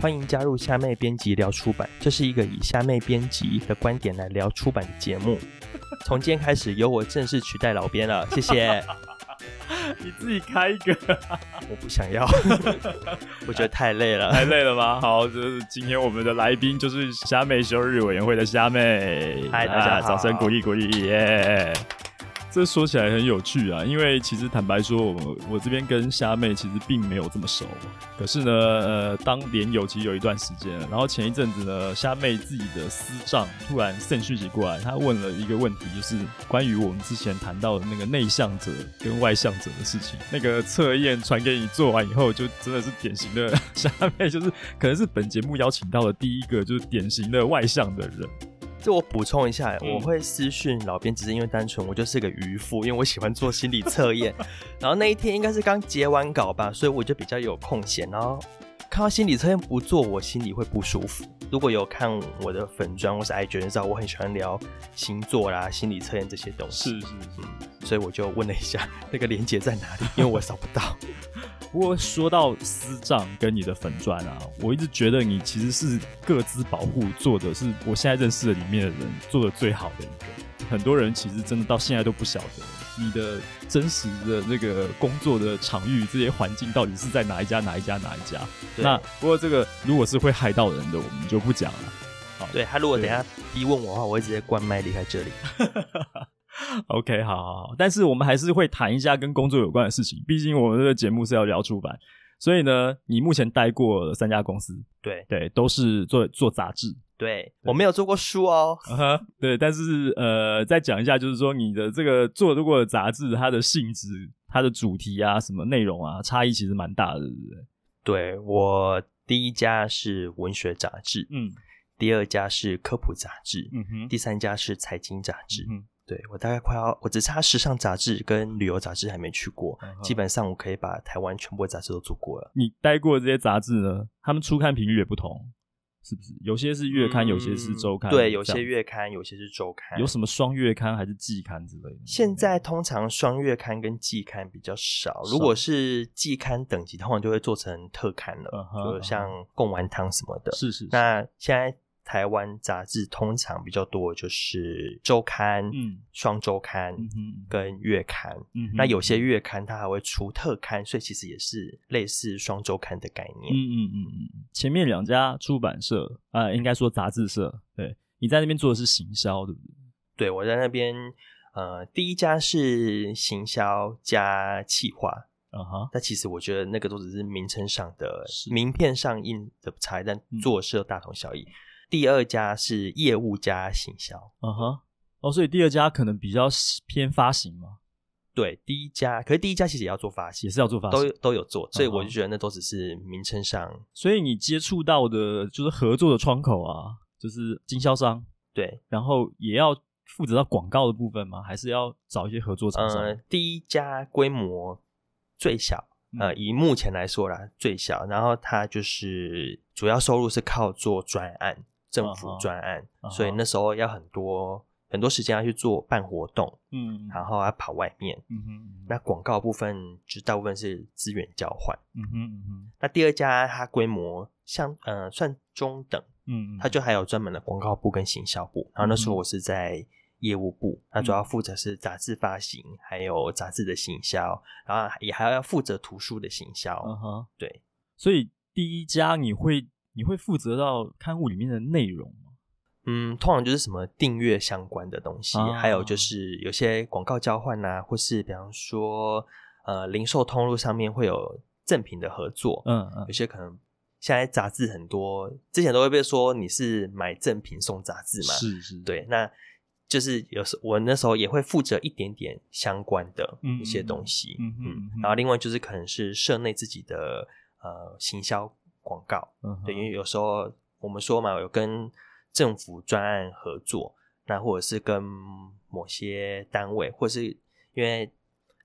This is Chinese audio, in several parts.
欢迎加入虾妹编辑聊出版，这是一个以虾妹编辑的观点来聊出版的节目。从今天开始，由我正式取代老编了，谢谢。你自己开一个，我不想要，我觉得太累了，太累了吗？好，就是今天我们的来宾就是虾妹休日委员会的虾妹，嗨，大家好，掌声鼓励鼓励，耶、yeah！这说起来很有趣啊，因为其实坦白说，我我这边跟虾妹其实并没有这么熟。可是呢，呃，当连友其实有一段时间，然后前一阵子呢，虾妹自己的私账突然 send 讯息过来，他问了一个问题，就是关于我们之前谈到的那个内向者跟外向者的事情。那个测验传给你做完以后，就真的是典型的 虾妹，就是可能是本节目邀请到的第一个就是典型的外向的人。就我补充一下，嗯、我会私讯老编，只是因为单纯我就是个渔夫，因为我喜欢做心理测验。然后那一天应该是刚结完稿吧，所以我就比较有空闲。然后看到心理测验不做，我心里会不舒服。如果有看我的粉砖或是 IG 知道，我很喜欢聊星座啦、心理测验这些东西。是是是，所以我就问了一下 那个连接在哪里，因为我找不到。不过说到私账跟你的粉专啊，我一直觉得你其实是各自保护做的是我现在认识的里面的人做的最好的一个。很多人其实真的到现在都不晓得你的真实的那个工作的场域这些环境到底是在哪一家哪一家哪一家。那不过这个如果是会害到人的，我们就不讲了。好，对，他如果等下逼问我的话，我会直接关麦离开这里。OK，好，好，好，但是我们还是会谈一下跟工作有关的事情，毕竟我们这个节目是要聊出版，所以呢，你目前待过三家公司，对。对，都是做做杂志，对，对。我没有做过书哦，uh -huh, 对，但是呃，再讲一下，就是说你的这个做的过的杂志，它的性质、它的主题啊、什么内容啊，差异其实蛮大的，对不对？对，我第一家是文学杂志，嗯，第二家是科普杂志，嗯哼，第三家是财经杂志，嗯。对，我大概快要，我只差时尚杂志跟旅游杂志还没去过，嗯，基本上我可以把台湾全部的杂志都做过了。你待过的这些杂志呢？他们出刊频率也不同，是不是？有些是月刊，嗯，有些是周刊。对，有些月刊，有些是周刊。有什么双月刊还是季刊之类的？现在通常双月刊跟季刊比较少，如果是季刊等级，通常就会做成特刊了，嗯，就像贡丸汤什么的。是是，是。那现在。台湾杂志通常比较多，就是周刊、嗯、双周刊跟月刊。嗯，那有些月刊它还会出特刊，所以其实也是类似双周刊的概念。嗯嗯嗯嗯。前面两家出版社啊、呃，应该说杂志社。对，你在那边做的是行销，对不对？对，我在那边，呃，第一家是行销加企划。嗯哼。但其实我觉得那个都只是名称上的、名片上印的差异，但做事大同小异。嗯第二家是业务加行销，嗯哼，哦，所以第二家可能比较偏发行嘛？对，第一家，可是第一家其实也要做发行，也是要做发行，都都有做，所以我就觉得那都只是名称上。Uh. 所以你接触到的就是合作的窗口啊，就是经销商，对，然后也要负责到广告的部分吗？还是要找一些合作厂商？呃，第一家规模最小。呃，以目前来说啦，最小，然后它就是主要收入是靠做专案。政府专案，uh -huh. Uh. 所以那时候要很多很多时间要去做办活动，嗯、uh 然后要跑外面，嗯哼，那广告部分就大部分是资源交换，嗯哼嗯哼。那第二家它规模像呃算中等，嗯嗯，它就还有专门的广告部跟行销部，然后那时候我是在业务部，它、uh. 主要负责是杂志发行，还有杂志的行销，然后也还要负责图书的行销，嗯哼，对，所以第一家你会。你会负责到刊物里面的内容吗？嗯，通常就是什么订阅相关的东西，啊、还有就是有些广告交换啊，或是比方说呃零售通路上面会有赠品的合作。嗯嗯，有些可能现在杂志很多，之前都会被说你是买赠品送杂志嘛。是是，对，那就是有时我那时候也会负责一点点相关的一些东西。嗯嗯，嗯，然后另外就是可能是社内自己的呃行销。广告，嗯，对，因为有时候我们说嘛，有跟政府专案合作，那或者是跟某些单位，或者是因为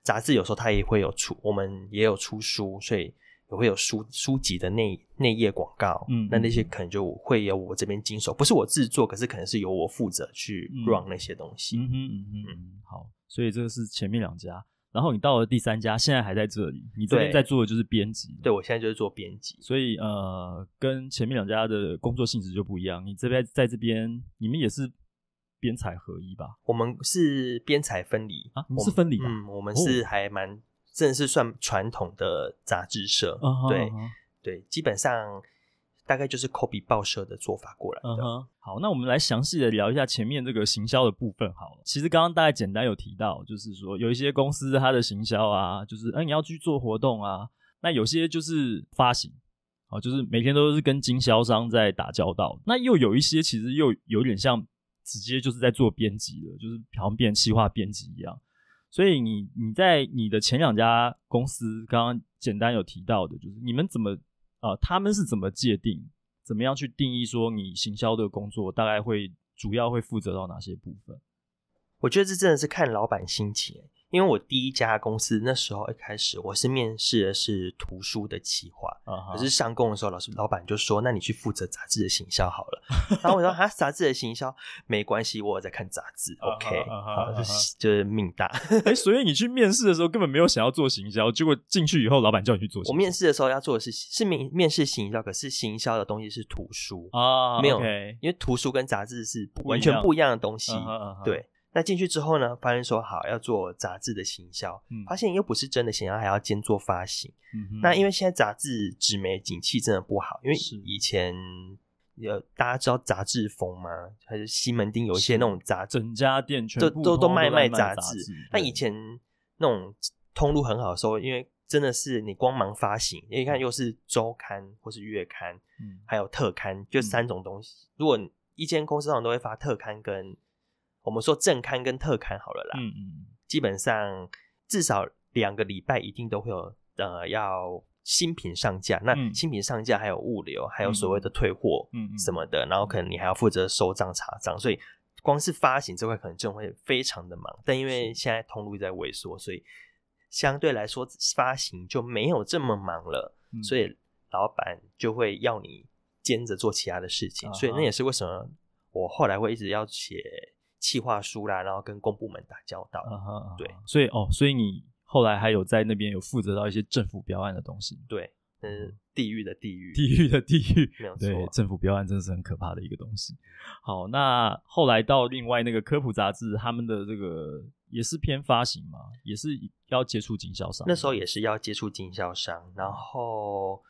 杂志有时候它也会有出，我们也有出书，所以也会有书书籍的内内页广告，嗯，那那些可能就会由我这边经手，不是我制作，可是可能是由我负责去 run 那些东西，嗯哼嗯嗯嗯，好，所以这个是前面两家。然后你到了第三家，现在还在这里，你这边在做的就是编辑。对，我现在就是做编辑，所以呃，跟前面两家的工作性质就不一样。你这边在这边，你们也是编采合一吧？我们是编采分离啊，你们是分离。嗯，我们是还蛮，真的是算传统的杂志社。哦、对、哦、对，基本上。大概就是 copy 报社的做法过来的。嗯哼，好，那我们来详细的聊一下前面这个行销的部分好了。其实刚刚大概简单有提到，就是说有一些公司它的行销啊，就是哎、你要去做活动啊，那有些就是发行，哦，就是每天都是跟经销商在打交道。那又有一些其实又有点像直接就是在做编辑的，就是好像变企划编辑一样。所以你你在你的前两家公司刚刚简单有提到的，就是你们怎么？啊、呃，他们是怎么界定？怎么样去定义说你行销的工作大概会主要会负责到哪些部分？我觉得这真的是看老板心情。因为我第一家公司那时候一开始我是面试的是图书的企划，uh -huh. 可是上工的时候老师老板就说：“那你去负责杂志的行销好了。”然后我说：“啊，杂志的行销没关系，我有在看杂志。Uh. ”OK，、uh. 就是就是命大。哎、欸，所以你去面试的时候根本没有想要做行销，结果进去以后老板叫你去做行销。我面试的时候要做的是是面面试行销，可是行销的东西是图书啊，uh. 没有.因为图书跟杂志是完全不一样的东西，uh. Uh -huh. 对。那进去之后呢，发现说好要做杂志的行销，嗯，发现又不是真的行销，还要兼做发行。嗯，那因为现在杂志纸媒景气真的不好，因为以前有大家知道杂志风吗？还是西门町有一些那种杂志，整家店全部都都都卖卖杂志。那以前那种通路很好的时候，因为真的是你光忙发行，因为你看又是周刊或是月刊，嗯，还有特刊，就三种东西。嗯，如果一间公司上都会发特刊跟我们说正刊跟特刊好了啦，嗯嗯，基本上至少两个礼拜一定都会有呃要新品上架，那新品上架还有物流，还有所谓的退货，嗯什么的，然后可能你还要负责收账查账，所以光是发行这块可能就会非常的忙。但因为现在通路在萎缩，所以相对来说发行就没有这么忙了，所以老板就会要你兼着做其他的事情，所以那也是为什么我后来会一直要写。企划书啦，然后跟公部门打交道，uh 对，所以哦，所以你后来还有在那边有负责到一些政府标案的东西，对，嗯，地狱的地狱，地狱的地狱，没有错，对，政府标案真的是很可怕的一个东西。好，那后来到另外那个科普杂志，他们的这个也是偏发行嘛，也是要接触经销商，那时候也是要接触经销商，然后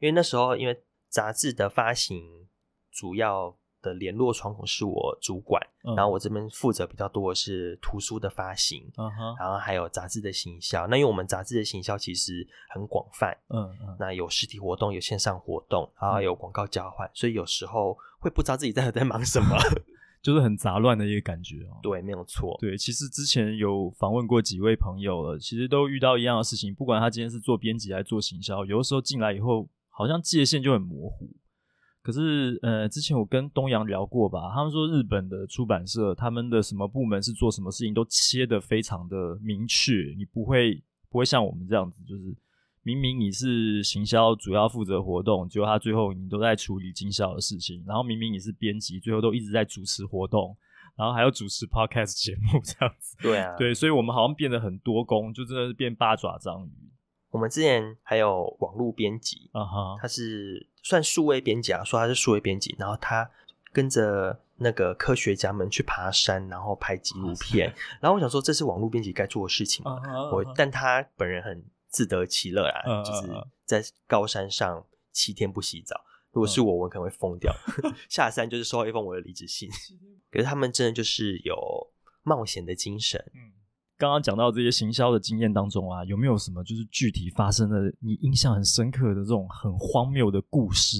因为那时候因为杂志的发行主要。的联络窗口是我主管，嗯、然后我这边负责比较多的是图书的发行，嗯、然后还有杂志的行销。那因为我们杂志的行销其实很广泛，嗯嗯，那有实体活动，有线上活动，然后有广告交换，嗯，所以有时候会不知道自己在在忙什么，就是很杂乱的一个感觉哦。对，没有错。对，其实之前有访问过几位朋友了，其实都遇到一样的事情，不管他今天是做编辑还是做行销，有的时候进来以后，好像界限就很模糊。可是，呃，之前我跟东阳聊过吧，他们说日本的出版社，他们的什么部门是做什么事情，都切的非常的明确，你不会不会像我们这样子，就是明明你是行销主要负责活动，结果他最后你都在处理经销的事情，然后明明你是编辑，最后都一直在主持活动，然后还要主持 podcast 节目这样子。对啊，对，所以我们好像变得很多工，就真的是变八爪章鱼。我们之前还有网络编辑，啊哈，他是算数位编辑啊，说他是数位编辑，然后他跟着那个科学家们去爬山，然后拍纪录片，然后我想说这是网络编辑该做的事情嘛，uh. 我但他本人很自得其乐啊，uh. 就是在高山上七天不洗澡，如果是我，我可能会疯掉，uh. 下山就是收到一封我的离职信，可是他们真的就是有冒险的精神，嗯。刚刚讲到这些行销的经验当中啊，有没有什么就是具体发生的你印象很深刻的这种很荒谬的故事？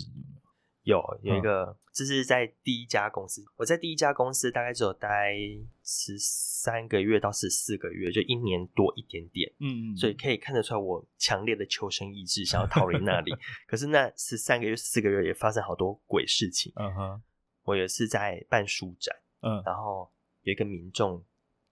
有有一个，这是在第一家公司，我在第一家公司大概只有待十三个月到十四个月，就一年多一点点。嗯嗯，所以可以看得出来我强烈的求生意志，想要逃离那里。可是那十三个月、四个月也发生好多鬼事情。嗯哼，我也是在办书展，嗯，然后有一个民众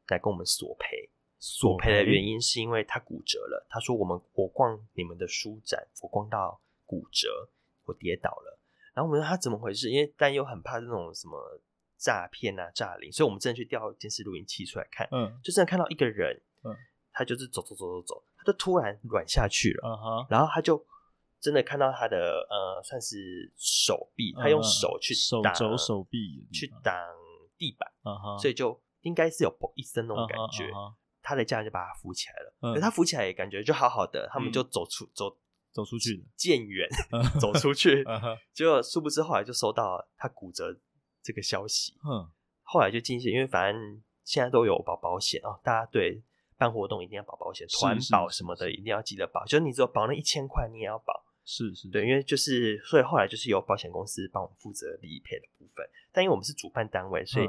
来跟我们索赔。索赔的原因是因为他骨折了。他说：“我们我逛你们的书展，我逛到骨折，我跌倒了。”然后我们说他怎么回事？因为但又很怕这种什么诈骗啊、诈领，所以我们真的去调监视录音器出来看。嗯，就真的看到一个人，嗯，他就是走走走走走，他就突然软下去了。Uh -huh. 然后他就真的看到他的呃，算是手臂，他用手去挡、手肘、手臂去挡地板，uh -huh. 所以就应该是有“砰”一声那种感觉。Uh. Uh. 他的家人就把他扶起来了，嗯、可他扶起来也感觉就好好的，他们就走出、嗯、走走出去，渐远走出去，结果殊不知后来就收到他骨折这个消息，嗯、后来就进去，因为反正现在都有保保险哦，大家对办活动一定要保保险，团保什么的一定要记得保，就是你只有保那一千块，你也要保，是是，对，因为就是所以后来就是由保险公司帮我们负责理赔的部分，但因为我们是主办单位，所以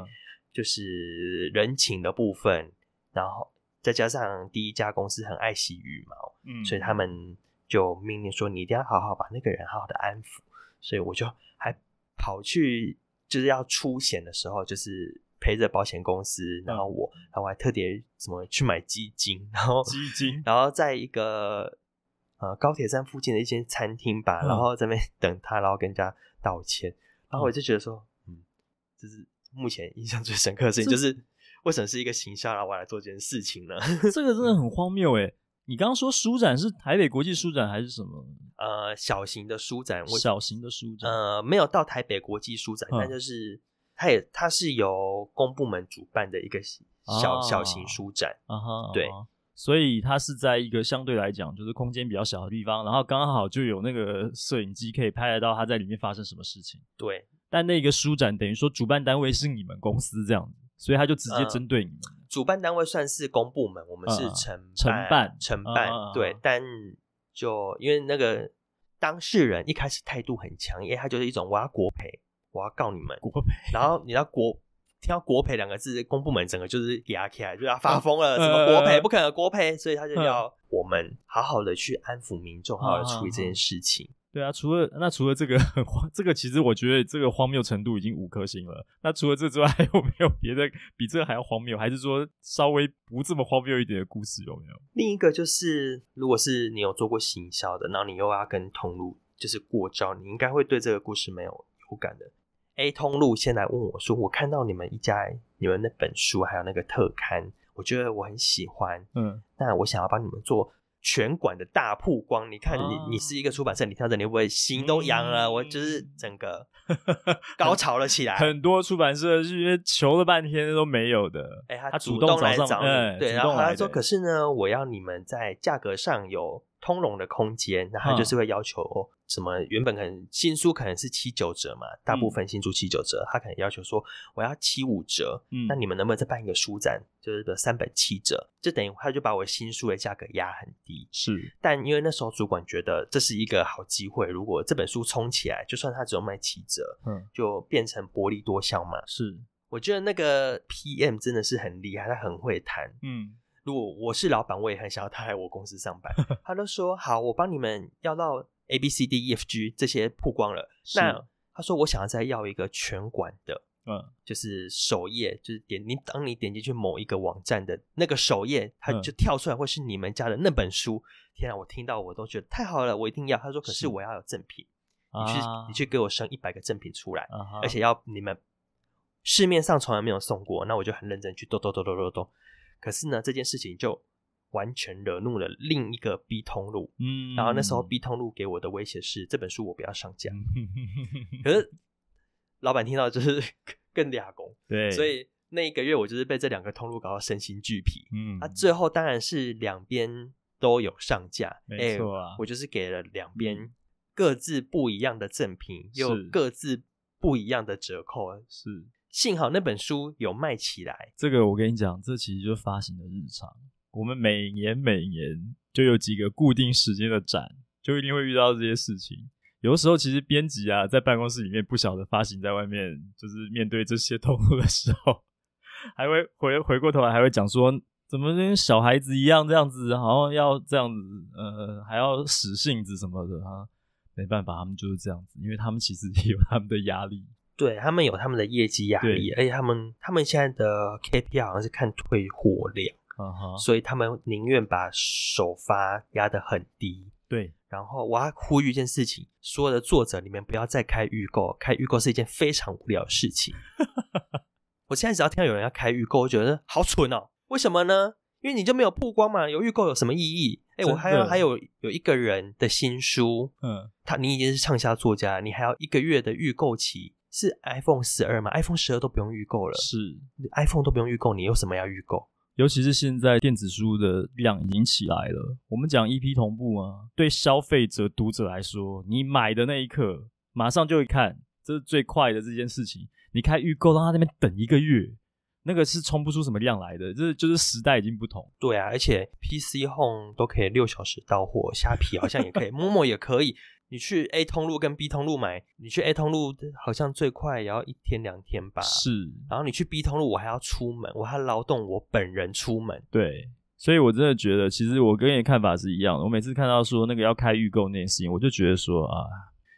就是人情的部分，嗯、然后。再加上第一家公司很爱惜羽毛，嗯，所以他们就命令说，你一定要好好把那个人好好的安抚。所以我就还跑去，就是要出险的时候，就是陪着保险公司，然后我，然后我还特别怎么去买基金，然后基金，然后在一个呃高铁站附近的一间餐厅吧，然后在那边 等他，然后跟人家道歉，然后我就觉得说，嗯，这是目前印象最深刻的事情，就是。为什么是一个行销，然后我来做这件事情呢？这个真的很荒谬诶！你刚刚说书展是台北国际书展还是什么？呃，小型的书展，小型的书展，呃，没有到台北国际书展，嗯、但就是它也它是由公部门主办的一个小、啊、小型书展啊哈，对，所以它是在一个相对来讲就是空间比较小的地方，然后刚好就有那个摄影机可以拍得到它在里面发生什么事情。对，但那个书展等于说主办单位是你们公司这样子。所以他就直接针对你主办单位算是公部门，我们是承承办承办，对，但就因为那个当事人一开始态度很强，因为他就是一种我要国赔，我要告你们国赔，然后你要国听到国赔两个字，公部门整个就是压起来，就要发疯了，什么国赔不可能国赔，所以他就要我们好好的去安抚民众，好好的处理这件事情。对啊，除了那除了这个很荒，这个其实我觉得这个荒谬程度已经五颗星了。那除了这之外，还有没有别的比这个还要荒谬？还是说稍微不这么荒谬一点的故事有没有？另一个就是，如果是你有做过行销的，然后你又要跟通路就是过招，你应该会对这个故事没有有感的。A 通路先来问我说：“我看到你们一家你们那本书还有那个特刊，我觉得我很喜欢，嗯，那我想要帮你们做。”全馆的大曝光，你看你你是一个出版社，你跳着你会不会心都痒了？嗯、我就是整个 高潮了起来。很多出版社是因为求了半天都没有的，哎、欸，他主动来找你，对，然后他说：“可是呢，我要你们在价格上有。”通融的空间，那他就是会要求什么？原本可能新书可能是七九折嘛，大部分新书七九折，他可能要求说我要七五折。嗯，那你们能不能再办一个书展，就是个三本七折？就等于他就把我新书的价格压很低。是，但因为那时候主管觉得这是一个好机会，如果这本书冲起来，就算他只有卖七折，嗯，就变成薄利多销嘛。是，我觉得那个 PM 真的是很厉害，他很会谈。嗯。如果我是老板，我也很想要他来我公司上班。他都说好，我帮你们要到 A B C D E F G 这些曝光了。那他说我想要再要一个全馆的，嗯，就是首页，就是点你当你点进去某一个网站的那个首页，它就跳出来会是你们家的那本书。嗯、天啊，我听到我都觉得太好了，我一定要。他说可是我要有赠品，你去、啊、你去给我生一百个赠品出来，啊、而且要你们市面上从来没有送过。那我就很认真去咚咚咚咚咚咚。可是呢，这件事情就完全惹怒了另一个 B 通路。嗯，然后那时候 B 通路给我的威胁是这本书我不要上架。可是老板听到就是 更俩工。对，所以那一个月我就是被这两个通路搞到身心俱疲。嗯，那、啊、最后当然是两边都有上架。没错啊、欸，我就是给了两边各自不一样的赠品，又各自不一样的折扣。是。幸好那本书有卖起来。这个我跟你讲，这其实就是发行的日常。我们每年每年就有几个固定时间的展，就一定会遇到这些事情。有的时候，其实编辑啊，在办公室里面不晓得发行在外面，就是面对这些痛苦的时候，还会回回过头来还会讲说，怎么跟小孩子一样这样子，好像要这样子，呃，还要使性子什么的啊。没办法，他们就是这样子，因为他们其实也有他们的压力。对，他们有他们的业绩压力，而且他们他们现在的 KPI 好像是看退货量，uh -huh. 所以他们宁愿把首发压得很低。对，然后我要呼吁一件事情：所有的作者里面不要再开预购，开预购是一件非常无聊的事情。我现在只要听到有人要开预购，我觉得好蠢哦。为什么呢？因为你就没有曝光嘛，有预购有什么意义？哎、欸，我还有还有有一个人的新书，嗯，他你已经是畅销作家，你还要一个月的预购期，是 iPhone 十二吗？iPhone 十二都不用预购了，是 iPhone 都不用预购，你有什么要预购？尤其是现在电子书的量已经起来了，我们讲 EP 同步啊，对消费者读者来说，你买的那一刻马上就会看，这是最快的这件事情。你开预购，让他那边等一个月，那个是冲不出什么量来的，这就是时代已经不同。对啊，而且 PC Home 都可以六小时到货，虾皮好像也可以，Momo 也可以。你去 A 通路跟 B 通路买，你去 A 通路好像最快也要一天两天吧。是，然后你去 B 通路，我还要出门，我还要劳动我本人出门。对，所以我真的觉得，其实我跟你的看法是一样的。我每次看到说那个要开预购那件事情，我就觉得说啊，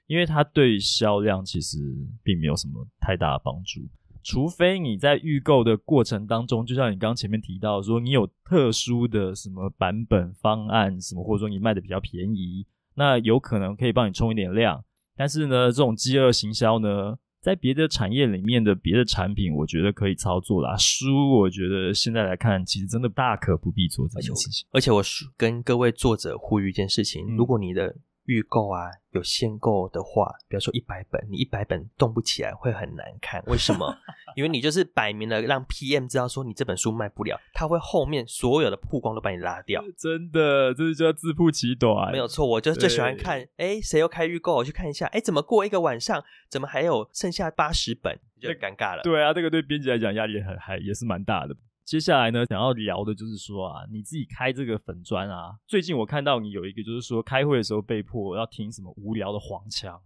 因为它对销量其实并没有什么太大的帮助，除非你在预购的过程当中，就像你刚刚前面提到说，你有特殊的什么版本方案什么，或者说你卖的比较便宜。那有可能可以帮你充一点量，但是呢，这种饥饿行销呢，在别的产业里面的别的产品，我觉得可以操作啦。书，我觉得现在来看，其实真的大可不必做这件事情。而且我跟各位作者呼吁一件事情：嗯、如果你的预购啊，有限购的话，比如说一百本，你一百本动不起来会很难看。为什么？因为你就是摆明了让 PM 知道说你这本书卖不了，他会后面所有的曝光都把你拉掉。真的，这是叫自曝其短。没有错，我就最喜欢看，哎，谁又开预购？我去看一下，哎，怎么过一个晚上，怎么还有剩下八十本？就尴尬了。对啊，这个对编辑来讲压力很还也是蛮大的。接下来呢，想要聊的就是说啊，你自己开这个粉砖啊，最近我看到你有一个，就是说开会的时候被迫要听什么无聊的黄腔，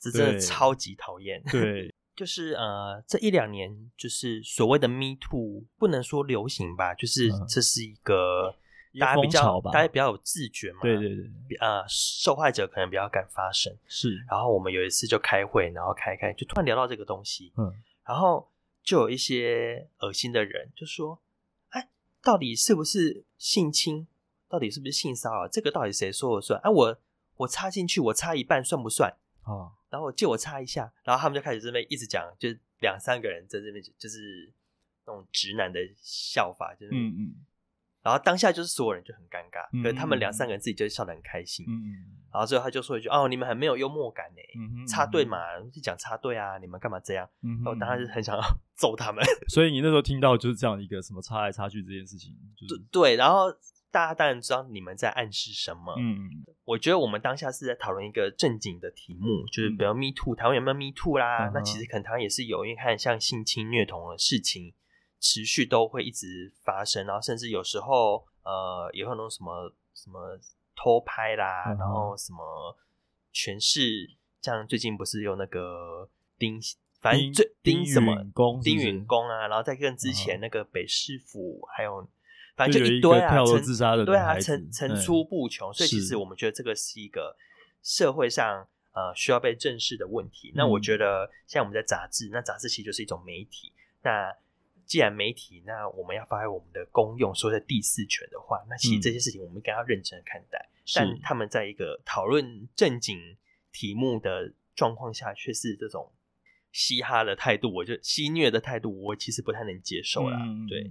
这真的超级讨厌。对，就是呃，这一两年就是所谓的 Me Too，不能说流行吧，就是这是一个大家比较大家比较有自觉嘛，对对对，呃，受害者可能比较敢发声。是，然后我们有一次就开会，然后开开就突然聊到这个东西，嗯，然后。就有一些恶心的人就说：“哎，到底是不是性侵？到底是不是性骚扰？这个到底谁说了算？哎，我我插进去，我插一半算不算？哦，然后借我插一下，然后他们就开始这边一直讲，就两三个人在这边就是那种直男的笑法，就是嗯嗯。”然后当下就是所有人就很尴尬，嗯、可是他们两三个人自己就笑得很开心。嗯，然后最后他就说一句：“哦，你们很没有幽默感呢，嗯、插队嘛，就讲插队啊，你们干嘛这样？”嗯，然后当时很想要 揍他们。所以你那时候听到就是这样一个什么插来插去这件事情，就是、对对。然后大家当然知道你们在暗示什么。嗯，我觉得我们当下是在讨论一个正经的题目，就是比如 Me Too，台湾有没有 Me Too 啦？嗯、那其实可能台湾也是有，因为看像性侵虐童的事情。持续都会一直发生，然后甚至有时候，呃，也会有那种什么什么偷拍啦，嗯、然后什么全是，像最近不是有那个丁，反正最丁什么丁允恭啊，然后再跟之前那个北市府，嗯、还有反正就一堆啊，自杀的对啊，层层出不穷，所以其实我们觉得这个是一个社会上呃需要被正视的问题。嗯、那我觉得像我们在杂志，那杂志其实就是一种媒体，那。既然媒体，那我们要发挥我们的功用，说在第四权的话，那其实这些事情我们应该要认真的看待。嗯、但他们在一个讨论正经题目的状况下，却是这种嘻哈的态度，我就戏虐的态度，我其实不太能接受啦。嗯、对，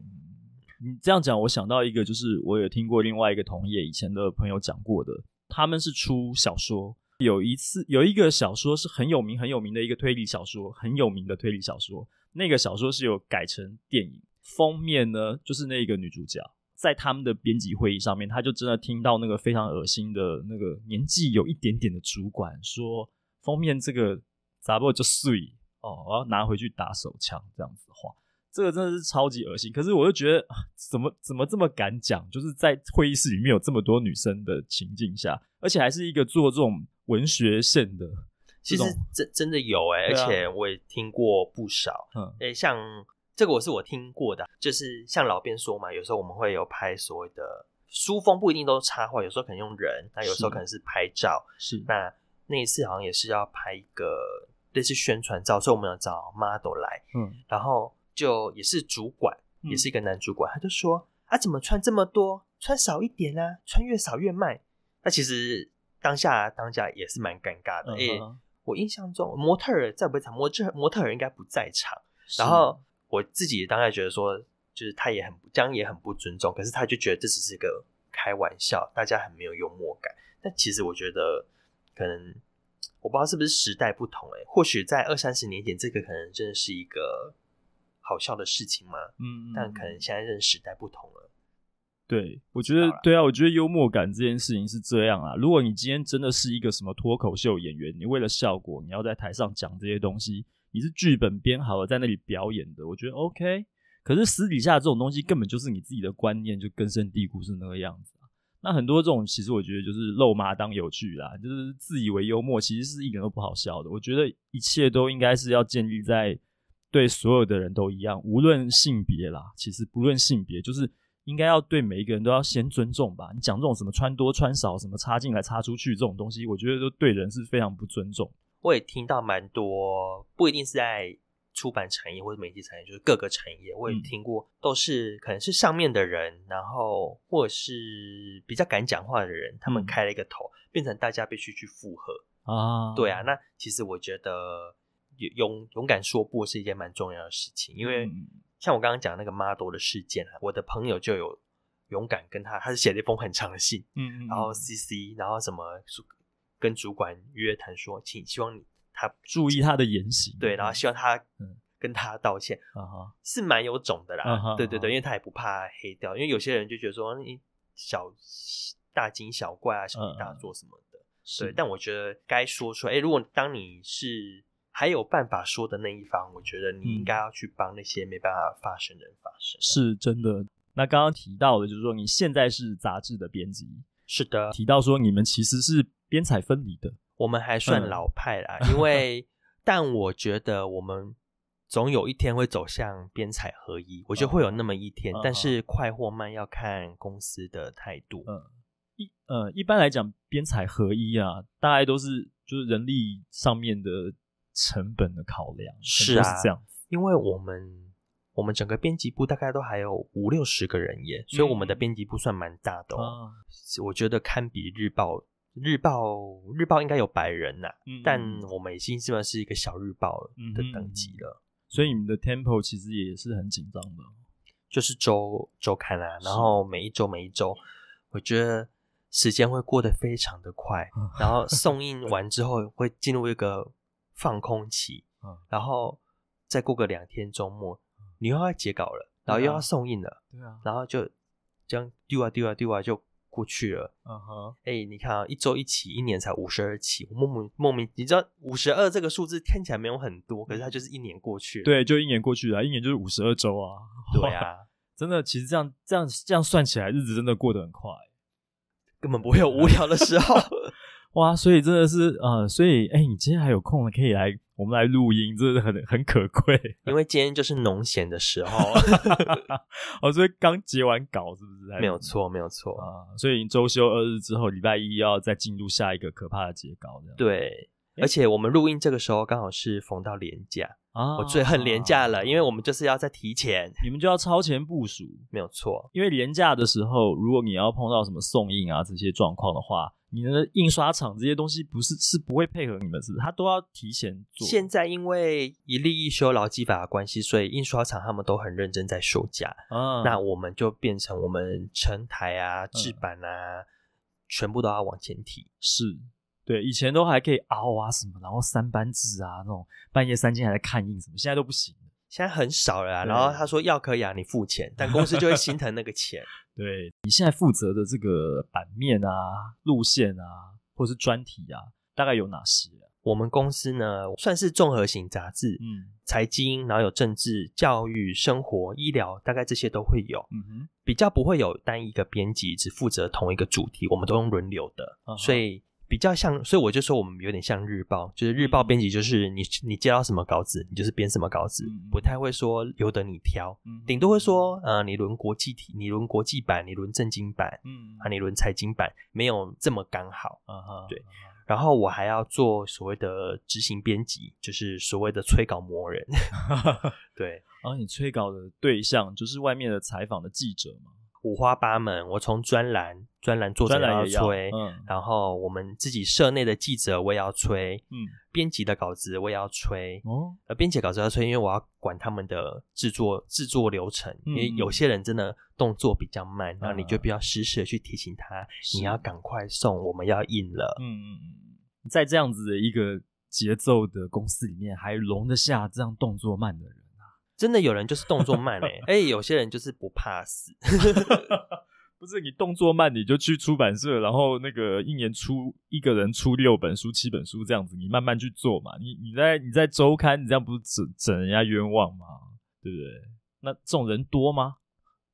你这样讲，我想到一个，就是我有听过另外一个同业以前的朋友讲过的，他们是出小说，有一次有一个小说是很有名很有名的一个推理小说，很有名的推理小说。那个小说是有改成电影，封面呢，就是那个女主角在他们的编辑会议上面，他就真的听到那个非常恶心的那个年纪有一点点的主管说，封面这个咋不就碎哦，我要拿回去打手枪这样子的话，这个真的是超级恶心。可是我就觉得，怎么怎么这么敢讲？就是在会议室里面有这么多女生的情境下，而且还是一个做这种文学线的。其实真真的有哎、欸，啊、而且我也听过不少。嗯，诶、欸，像这个我是我听过的，就是像老编说嘛，有时候我们会有拍所谓的书封，不一定都是插画，有时候可能用人，那有时候可能是拍照。是，那那一次好像也是要拍一个类似宣传照，所以我们要找 model 来。嗯，然后就也是主管，嗯、也是一个男主管，他就说啊，怎么穿这么多？穿少一点啊，穿越少越卖。那其实当下当下也是蛮尴尬的，哎、嗯。欸我印象中，模特儿在不在场？模特模特儿应该不在场。然后我自己当下觉得说，就是他也很这样也很不尊重，可是他就觉得这只是一个开玩笑，大家很没有幽默感。但其实我觉得可能我不知道是不是时代不同，哎，或许在二三十年前，这个可能真的是一个好笑的事情嘛。嗯，但可能现在认时代不同了。对，我觉得对啊，我觉得幽默感这件事情是这样啊。如果你今天真的是一个什么脱口秀演员，你为了效果，你要在台上讲这些东西，你是剧本编好了在那里表演的，我觉得 OK。可是私底下这种东西根本就是你自己的观念就根深蒂固是那个样子啊。那很多这种其实我觉得就是肉麻当有趣啦，就是自以为幽默，其实是一点都不好笑的。我觉得一切都应该是要建立在对所有的人都一样，无论性别啦，其实不论性别就是。应该要对每一个人都要先尊重吧？你讲这种什么穿多穿少，什么插进来插出去这种东西，我觉得都对人是非常不尊重。我也听到蛮多，不一定是在出版产业或者媒体产业，就是各个产业，我也听过，都是可能是上面的人，然后或者是比较敢讲话的人，他们开了一个头，嗯、变成大家必须去附和啊。对啊，那其实我觉得勇勇敢说不是一件蛮重要的事情，因为。嗯。像我刚刚讲那个 model 的事件啊，我的朋友就有勇敢跟他，他是写了一封很长的信，嗯，嗯，然后 CC，然后什么跟主管约谈说，请希望你他注意他的言行，对，然后希望他跟他道歉，嗯、是蛮有种的啦，嗯、对对对，因为他也不怕黑掉，因为有些人就觉得说你小大惊小怪啊，小题大做什么的，嗯、对，但我觉得该说出来，哎，如果当你是。还有办法说的那一方，我觉得你应该要去帮那些没办法发声的人发声。是真的。那刚刚提到的，就是说你现在是杂志的编辑，是的。提到说你们其实是编采分离的，我们还算老派啦。嗯、因为，但我觉得我们总有一天会走向编采合一。我觉得会有那么一天，嗯、但是快或慢要看公司的态度。嗯，一呃，一般来讲，编采合一啊，大概都是就是人力上面的。成本的考量是啊，是这样，因为我们我们整个编辑部大概都还有五六十个人耶，所以我们的编辑部算蛮大的哦。嗯、我觉得堪比日报，日报日报应该有百人呐、啊，嗯、但我们已经基本是一个小日报的等级了。嗯、所以你们的 tempo 其实也是很紧张的，就是周周刊啊，然后每一周每一周，我觉得时间会过得非常的快，嗯、然后送 印完之后会进入一个。放空期，嗯，然后再过个两天周末，你又要截稿了，然后又要送印了，对啊，然后就这样丢啊丢啊丢啊就过去了，嗯哼，哎，你看啊，一周一期，一年才五十二期，莫名莫名，你知道五十二这个数字听起来没有很多，可是它就是一年过去了，对，就一年过去了，一年就是五十二周啊，对啊，真的，其实这样这样这样算起来，日子真的过得很快，根本不会有无聊的时候。哇，所以真的是呃，所以哎、欸，你今天还有空了，可以来我们来录音，真的很很可贵。因为今天就是农闲的时候，哦，所以刚结完稿，是不是？没有错，没有错啊。所以周休二日之后，礼拜一要再进入下一个可怕的截稿。对，而且我们录音这个时候刚好是逢到连假啊，我最恨连假了，因为我们就是要再提前，你们就要超前部署，没有错。因为连假的时候，如果你要碰到什么送印啊这些状况的话。你的印刷厂这些东西不是是不会配合你们，是不是？他都要提前做。现在因为一例一休劳基法的关系，所以印刷厂他们都很认真在休假。啊，那我们就变成我们成台啊、制版啊，嗯、全部都要往前提。是，对，以前都还可以熬啊什么，然后三班制啊那种，半夜三更还在看印什么，现在都不行。现在很少了啊。然后他说要可以啊，你付钱，但公司就会心疼那个钱。对，你现在负责的这个版面啊、路线啊，或是专题啊，大概有哪些啊？我们公司呢，算是综合型杂志，嗯，财经，然后有政治、教育、生活、医疗，大概这些都会有。嗯哼，比较不会有单一个编辑只负责同一个主题，我们都用轮流的，嗯、所以。比较像，所以我就说我们有点像日报，就是日报编辑，就是你你接到什么稿子，你就是编什么稿子，不太会说由得你挑，顶多会说，呃，你轮国际题，你轮国际版，你轮正经版，嗯，啊，你轮财经版，没有这么刚好，对。然后我还要做所谓的执行编辑，就是所谓的催稿魔人，对。然后你催稿的对象就是外面的采访的记者吗？五花八门。我从专栏，专栏作者要催，要嗯、然后我们自己社内的记者我也要催，嗯，编辑的稿子我也要催，哦，呃，编辑稿子要催，因为我要管他们的制作制作流程，嗯、因为有些人真的动作比较慢，然后你就必要时时的去提醒他，嗯、你要赶快送，我们要印了。嗯嗯嗯，在这样子的一个节奏的公司里面，还容得下这样动作慢的人。真的有人就是动作慢哎，哎，有些人就是不怕死。不是你动作慢，你就去出版社，然后那个一年出一个人出六本书、七本书这样子，你慢慢去做嘛。你你在你在周刊，你这样不是整整人家冤枉吗？对不对？那这种人多吗？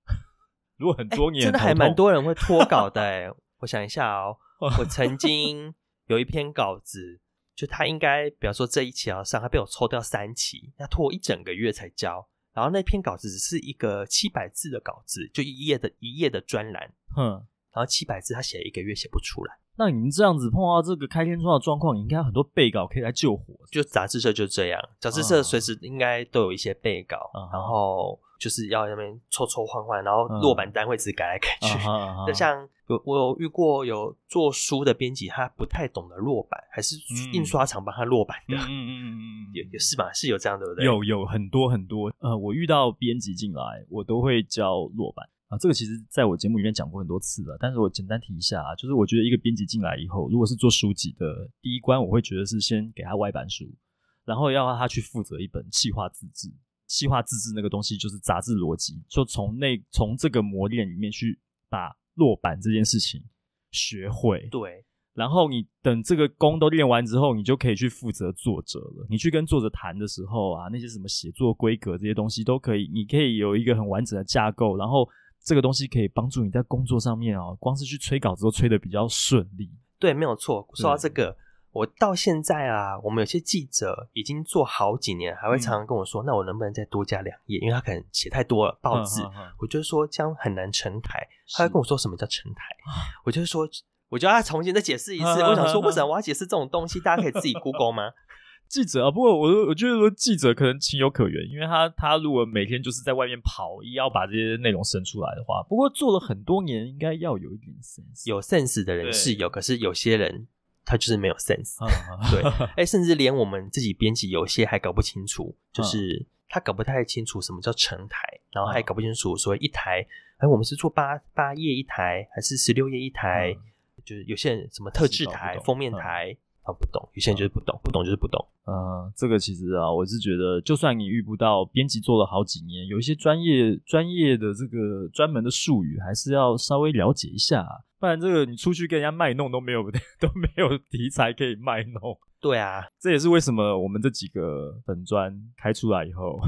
如果很多年，真的还蛮多人会脱稿的哎。我想一下哦，我曾经有一篇稿子。就他应该，比方说这一期要上，他被我抽掉三期，要拖我一整个月才交。然后那篇稿子只是一个七百字的稿子，就一页的一页的专栏，哼，然后七百字他写了一个月写不出来。那你们这样子碰到这个开天窗的状况，你应该有很多备稿可以来救火。就杂志社就这样，杂志社随时应该都有一些备稿，嗯、然后。就是要那边抽抽换换，然后落版单会只改来改去。就、像有我有遇过有做书的编辑，他不太懂得落版，还是印刷厂帮他落版的。嗯嗯嗯嗯，也也是吧，是有这样对不对？有有很多很多。呃，我遇到编辑进来，我都会教落版啊。这个其实在我节目里面讲过很多次了，但是我简单提一下啊，就是我觉得一个编辑进来以后，如果是做书籍的第一关，我会觉得是先给他外版书，然后要他去负责一本企划自制。细化自制那个东西就是杂志逻辑，就从那从这个磨练里面去把落板这件事情学会。对，然后你等这个功都练完之后，你就可以去负责作者了。你去跟作者谈的时候啊，那些什么写作规格这些东西都可以，你可以有一个很完整的架构，然后这个东西可以帮助你在工作上面啊，光是去催稿子都催得比较顺利。对，没有错。说到这个。我到现在啊，我们有些记者已经做好几年，还会常常跟我说：“嗯、那我能不能再多加两页？因为他可能写太多了，报纸。嗯”嗯嗯、我就说这样很难成台。他会跟我说什么叫成台？我就说，我就要他重新再解释一次。嗯、我想说，为什么我要解释这种东西？大家可以自己 Google 吗？记者啊，不过我我觉得说记者可能情有可原，因为他他如果每天就是在外面跑，要把这些内容生出来的话，不过做了很多年，应该要有一点 sense。有 sense 的人是有，可是有些人。他就是没有 sense，对，哎、欸，甚至连我们自己编辑有些还搞不清楚，就是他搞不太清楚什么叫成台，然后还搞不清楚所谓一台，哎，我们是做八八页一台还是十六页一台？就是有些人什么特制台、封面台，他不懂；有些人就是不懂，不懂就是不懂。呃，这个其实啊，我是觉得，就算你遇不到编辑做了好几年，有一些专业专业的这个专门的术语，还是要稍微了解一下。不然这个你出去跟人家卖弄都没有 都没有题材可以卖弄。对啊，这也是为什么我们这几个粉砖开出来以后，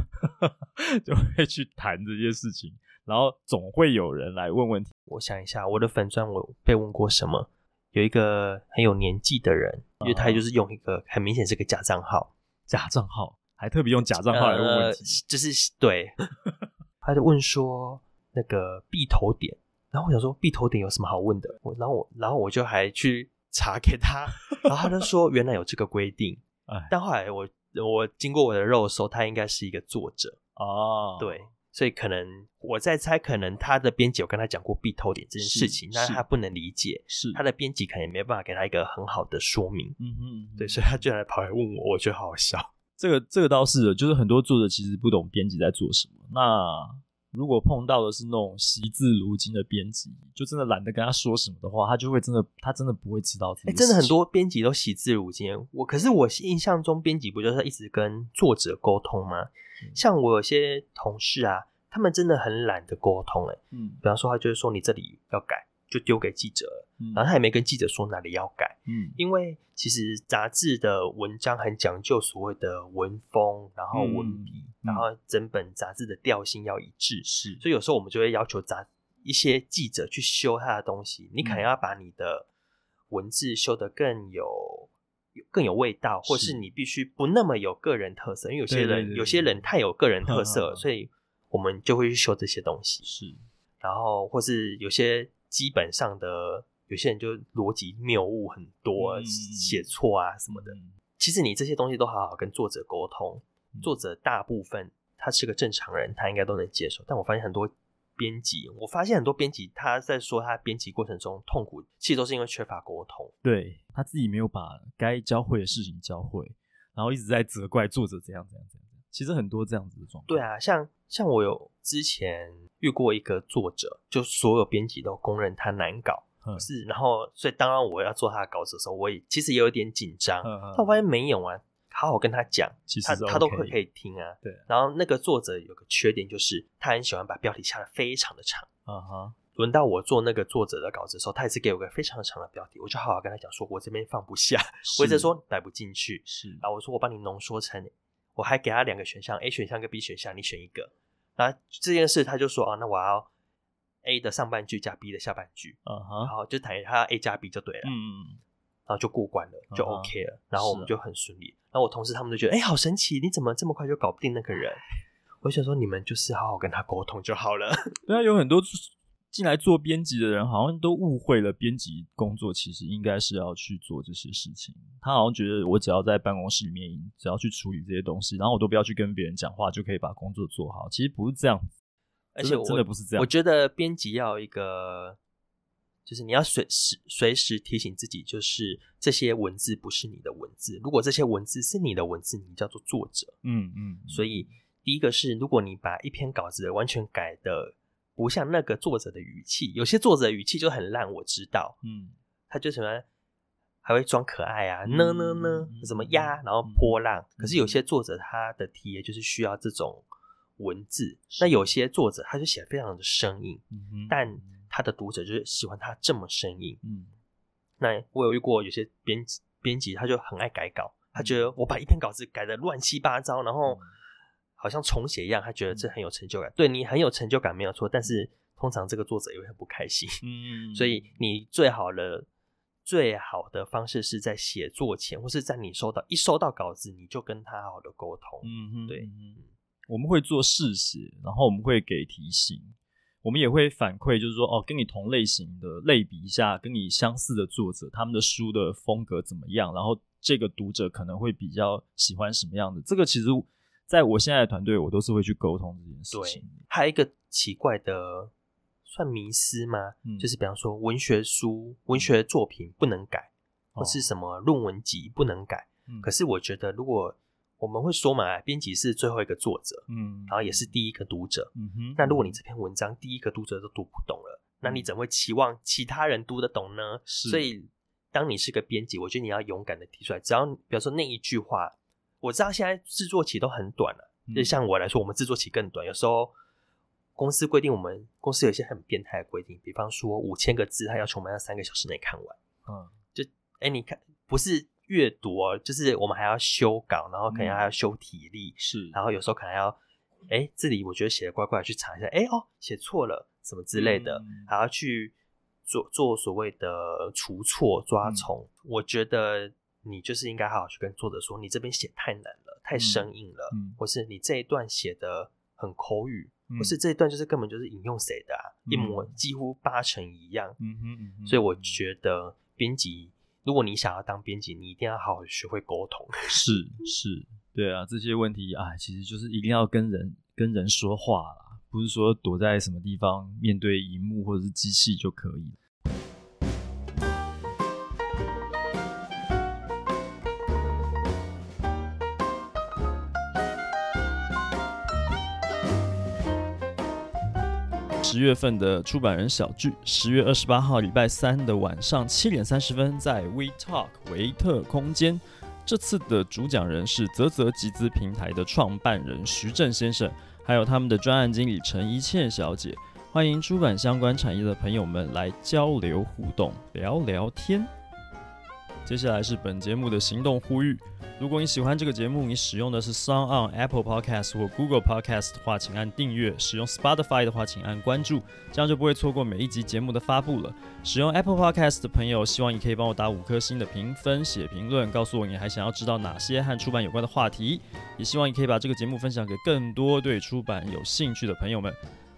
就会去谈这些事情，然后总会有人来问问题。我想一下，我的粉砖我被问过什么？有一个很有年纪的人，因为他就是用一个很明显是个假账号，假账号还特别用假账号来问问题，呃、就是对，他就问说那个币头点。然后我想说，币头点有什么好问的？我然后我然后我就还去查给他，然后他就说原来有这个规定。但后来我我经过我的肉搜，他应该是一个作者哦，对，所以可能我在猜，可能他的编辑有跟他讲过必透点这件事情，但是他不能理解，是他的编辑可能也没办法给他一个很好的说明。嗯哼，对，所以他居然跑来问我，我觉得好好笑。这个这个倒是的，就是很多作者其实不懂编辑在做什么。那。如果碰到的是那种惜字如金的编辑，就真的懒得跟他说什么的话，他就会真的，他真的不会知道。哎、欸，真的很多编辑都惜字如金。我可是我印象中，编辑不就是一直跟作者沟通吗？嗯、像我有些同事啊，他们真的很懒得沟通、欸。哎，嗯，比方说，他就是说你这里要改。就丢给记者了，嗯、然后他也没跟记者说哪里要改，嗯，因为其实杂志的文章很讲究所谓的文风，然后文笔，嗯、然后整本杂志的调性要一致，是，所以有时候我们就会要求杂一些记者去修他的东西，你可能要把你的文字修得更有更有味道，或是你必须不那么有个人特色，因为有些人对对对对有些人太有个人特色，呵呵所以我们就会去修这些东西，是，然后或是有些。基本上的有些人就逻辑谬误很多，写错、嗯、啊什么的。其实你这些东西都好好跟作者沟通，嗯、作者大部分他是个正常人，他应该都能接受。但我发现很多编编辑，我发现很多编辑他在说他编辑过程中痛苦，其实都是因为缺乏沟通。对，他自己没有把该教会的事情教会，然后一直在责怪作者这样这样这样。其实很多这样子的状况。对啊，像像我有之前遇过一个作者，就所有编辑都公认他难搞，嗯、是，然后所以当然我要做他的稿子的时候，我也其实也有点紧张。嗯嗯、但我发现没有啊。好好跟他讲，其实他他都会可以听啊。对。然后那个作者有个缺点，就是他很喜欢把标题下的非常的长。啊哈。轮到我做那个作者的稿子的时候，他也是给我个非常长的标题，我就好好跟他讲，说我这边放不下，或者说摆不进去。是。然后我说我帮你浓缩成，我还给他两个选项，A 选项跟 B 选项，你选一个。然后这件事他就说啊，那我要 A 的上半句加 B 的下半句。嗯哼。然后就等于他 A 加 B 就对了。嗯。然后就过关了，就 OK 了。然后我们就很顺利。然后我同事他们都觉得，哎，好神奇！你怎么这么快就搞不定那个人？我想说，你们就是好好跟他沟通就好了。对啊，有很多进来做编辑的人，好像都误会了编辑工作其实应该是要去做这些事情。他好像觉得我只要在办公室里面，只要去处理这些东西，然后我都不要去跟别人讲话，就可以把工作做好。其实不是这样子，而且真的不是这样。我觉得编辑要有一个。就是你要随时随时提醒自己，就是这些文字不是你的文字。如果这些文字是你的文字，你叫做作者。嗯嗯。所以第一个是，如果你把一篇稿子完全改的不像那个作者的语气，有些作者的语气就很烂，我知道。嗯。他就什么还会装可爱啊，呢呢呢，什么呀，然后波浪。可是有些作者他的题就是需要这种文字，那有些作者他就写得非常的生硬，但。他的读者就是喜欢他这么生硬，嗯，那我有遇过有些编辑，编辑他就很爱改稿，他觉得我把一篇稿子改得乱七八糟，然后好像重写一样，他觉得这很有成就感。嗯、对你很有成就感没有错，但是通常这个作者也会很不开心，嗯，所以你最好的最好的方式是在写作前，或是在你收到一收到稿子，你就跟他好好的沟通，嗯对，嗯，我们会做试写，然后我们会给提醒。我们也会反馈，就是说，哦，跟你同类型的类比一下，跟你相似的作者，他们的书的风格怎么样？然后这个读者可能会比较喜欢什么样的？这个其实，在我现在的团队，我都是会去沟通这件事情。对，还有一个奇怪的，算迷思吗？嗯，就是比方说，文学书、文学作品不能改，或是什么论文集不能改。嗯，可是我觉得，如果我们会说嘛，编辑是最后一个作者，嗯，然后也是第一个读者，嗯哼。那如果你这篇文章第一个读者都读不懂了，嗯，那你怎么会期望其他人读得懂呢？所以，当你是个编辑，我觉得你要勇敢的提出来。只要比如说那一句话，我知道现在制作期都很短了，嗯，就像我来说，我们制作期更短。有时候公司规定，我们公司有一些很变态的规定，比方说五千个字，他要求我们要三个小时内看完。嗯，就哎，你看不是。阅读哦，就是我们还要修稿，然后可能还要修体力，是、嗯，然后有时候可能还要，哎、欸，这里我觉得写的怪怪，去查一下，哎、欸、哦，写错了什么之类的，嗯、还要去做做所谓的除错抓虫、嗯。我觉得你就是应该好好去跟作者说，你这边写太难了，太生硬了，嗯、或是你这一段写的很口语、嗯，或是这一段就是根本就是引用谁的、啊嗯，一模几乎八成一样。嗯哼嗯哼，所以我觉得编辑。如果你想要当编辑，你一定要好好学会沟通。是是，对啊，这些问题啊，其实就是一定要跟人跟人说话啦，不是说躲在什么地方面对荧幕或者是机器就可以。十月份的出版人小聚，十月二十八号礼拜三的晚上七点三十分，在 We Talk 维特空间。这次的主讲人是泽泽集资平台的创办人徐正先生，还有他们的专案经理陈一倩小姐。欢迎出版相关产业的朋友们来交流互动，聊聊天。接下来是本节目的行动呼吁。如果你喜欢这个节目，你使用的是 SoundOn、Apple Podcast 或 Google Podcast 的话，请按订阅；使用 Spotify 的话，请按关注，这样就不会错过每一集节目的发布了。使用 Apple Podcast 的朋友，希望你可以帮我打五颗星的评分、写评论，告诉我你还想要知道哪些和出版有关的话题。也希望你可以把这个节目分享给更多对出版有兴趣的朋友们。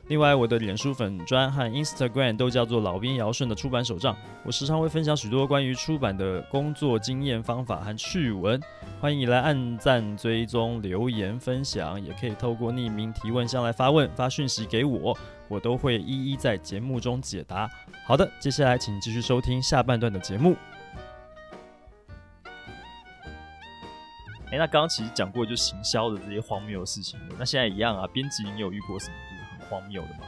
另外，我的脸书粉专和 Instagram 都叫做老兵姚顺的出版手账，我时常会分享许多关于出版的工作经验、方法和趣闻，欢迎你来按赞、追踪、留言、分享，也可以透过匿名提问箱来发问、发讯息给我。我都会一一在节目中解答。好的，接下来请继续收听下半段的节目。哎，那刚刚其实讲过就行销的这些荒谬的事情，那现在一样啊，编辑你有遇过什么荒谬的吗？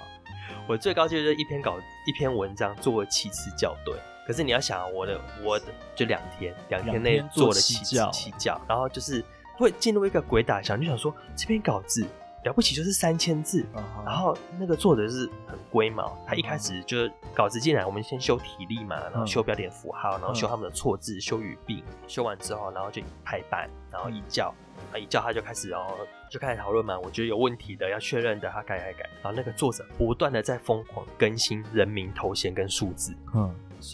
我最高就是一篇稿一篇文章做了七次校对，可是你要想我的我的就两天两天内做了七次七校，然后就是会进入一个鬼打墙，就想说这篇稿子了不起就是三千字，uh -huh. 然后那个作者是很龟毛，他一开始就是稿子进来，我们先修体力嘛，然后修标点符号，然后修他们的错字，修语病，修完之后，然后就排版，然后一校。啊！一叫他就开始，然后就开始讨论嘛。我觉得有问题的，要确认的，他改改改。然后那个作者不断的在疯狂更新人名、头衔跟数字。嗯，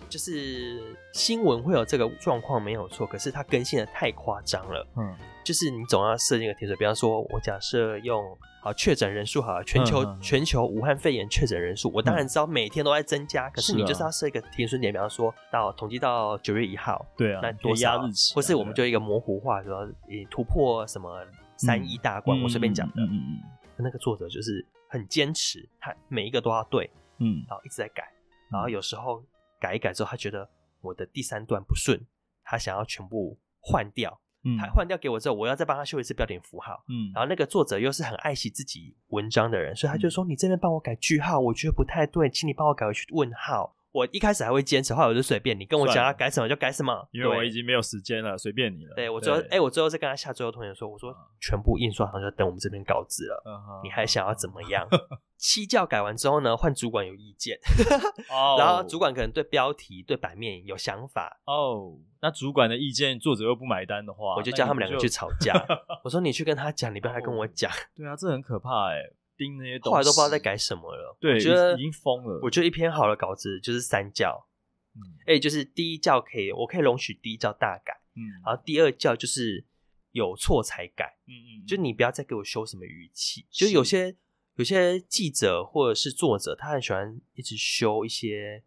就是新闻会有这个状况没有错，可是他更新的太夸张了。嗯，就是你总要设定一个停水，比方说我假设用。好，确诊人数好了，全球、嗯、全球武汉肺炎确诊人数，我当然知道每天都在增加，嗯、可是你就是要设一个停损点，比方说到统计到九月一号，对啊，那多压日期，或是我们就一个模糊化，说你突破什么三亿大关，嗯、我随便讲的，嗯嗯嗯，那个作者就是很坚持，他每一个都要对，嗯，然后一直在改，然后有时候改一改之后，他觉得我的第三段不顺，他想要全部换掉。嗯，他换掉给我之后，我要再帮他修一次标点符号。嗯，然后那个作者又是很爱惜自己文章的人，所以他就说：“你这边帮我改句号，我觉得不太对，请你帮我改回去问号。”我一开始还会坚持，后来我就随便你跟我讲要改什么就改什么，因为我已经没有时间了，随便你了。对，我最后，哎、欸，我最后再跟他下最后通牒说：“我说全部印刷好像等我们这边稿子了，你还想要怎么样？”七教改完之后呢，换主管有意见，然后主管可能对标题、对版面有想法。哦，那主管的意见作者又不买单的话，我就叫他们两个去吵架。我说：“你去跟他讲，你不要来跟我讲。”对啊，这很可怕哎。那些东西后来都不知道在改什么了。对，我觉得已经疯了。我觉得一篇好的稿子就是三教，嗯，哎，就是第一教可以，我可以容许第一教大改，嗯，然后第二教就是有错才改，嗯嗯，就你不要再给我修什么语气，就有些有些记者或者是作者，他很喜欢一直修一些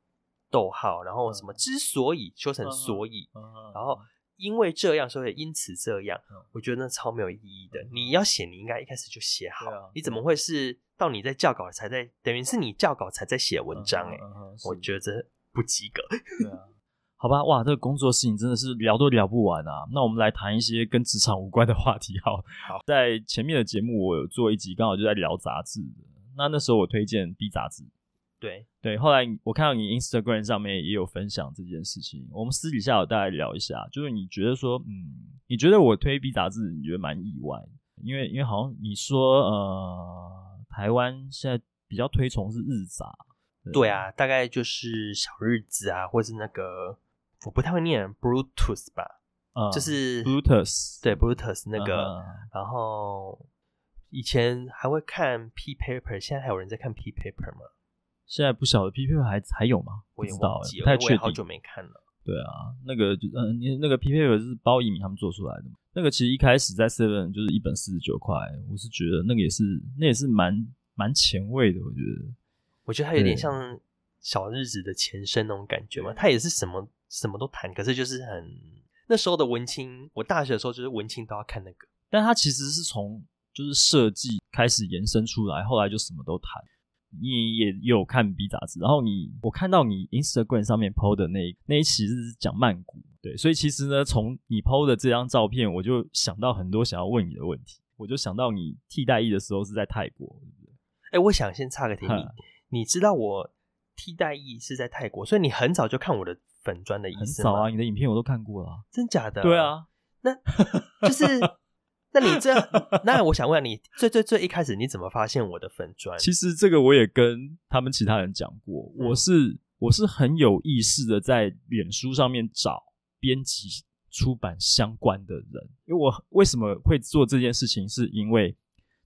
逗号，然后什么之所以修成所以，然后。因为这样，所以因此这样，我觉得那超没有意义的。你要写，你应该一开始就写好。你怎么会是到你在校稿才在，等于是你校稿才在写文章？哎，我觉得不及格。对啊，好吧，哇，这个工作事情真的是聊都聊不完啊。那我们来谈一些跟职场无关的话题。好，好，在前面的节目我有做一集，刚好就在聊杂志。那那时候我推荐 B 杂志。对。对，后来我看到你 Instagram 上面也有分享这件事情，我们私底下有大概聊一下，就是你觉得说，嗯，你觉得我推 B 杂志，你觉得蛮意外，因为因为好像你说，呃，台湾现在比较推崇是日杂，对，对啊，大概就是小日子啊，或是那个我不太会念 Bluetooth 吧，嗯，就是 Brutus，对 Brutus 那个，嗯，然后以前还会看 P Paper，现在还有人在看 P Paper 吗？现在不晓得 P Paper 还还有吗？我也不知道，不太确定。好久没看了。对啊，那个就嗯，你那个 P Paper 是包一鸣他们做出来的嘛？那个其实一开始在 Seven 就是一本四十九块，我是觉得那个也是那也是蛮蛮前卫的。我觉得，我觉得它有点像小日子的前身那种感觉嘛。它也是什么什么都谈，可是就是很那时候的文青。我大学的时候就是文青都要看那个，但它其实是从就是设计开始延伸出来，后来就什么都谈。你也有看 B 杂志，然后你我看到你 Instagram 上面 PO 的那那一期是讲曼谷，对，所以其实呢，从你 PO 的这张照片，我就想到很多想要问你的问题，我就想到你替代役的时候是在泰国，对不对？哎，我想先插个题，你你知道我替代役是在泰国，所以你很早就看我的粉砖的意思？很早啊，你的影片我都看过了，真假的？对啊，那就是。那你这，那我想问你，最最最一开始你怎么发现我的粉砖？其实这个我也跟他们其他人讲过，我是我是很有意识的在脸书上面找编辑出版相关的人，因为我为什么会做这件事情，是因为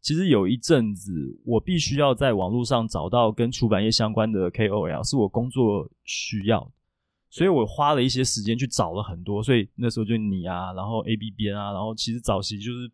其实有一阵子我必须要在网络上找到跟出版业相关的 KOL，是我工作需要的，所以我花了一些时间去找了很多，所以那时候就你啊，然后 AB 编啊，然后其实早期就是。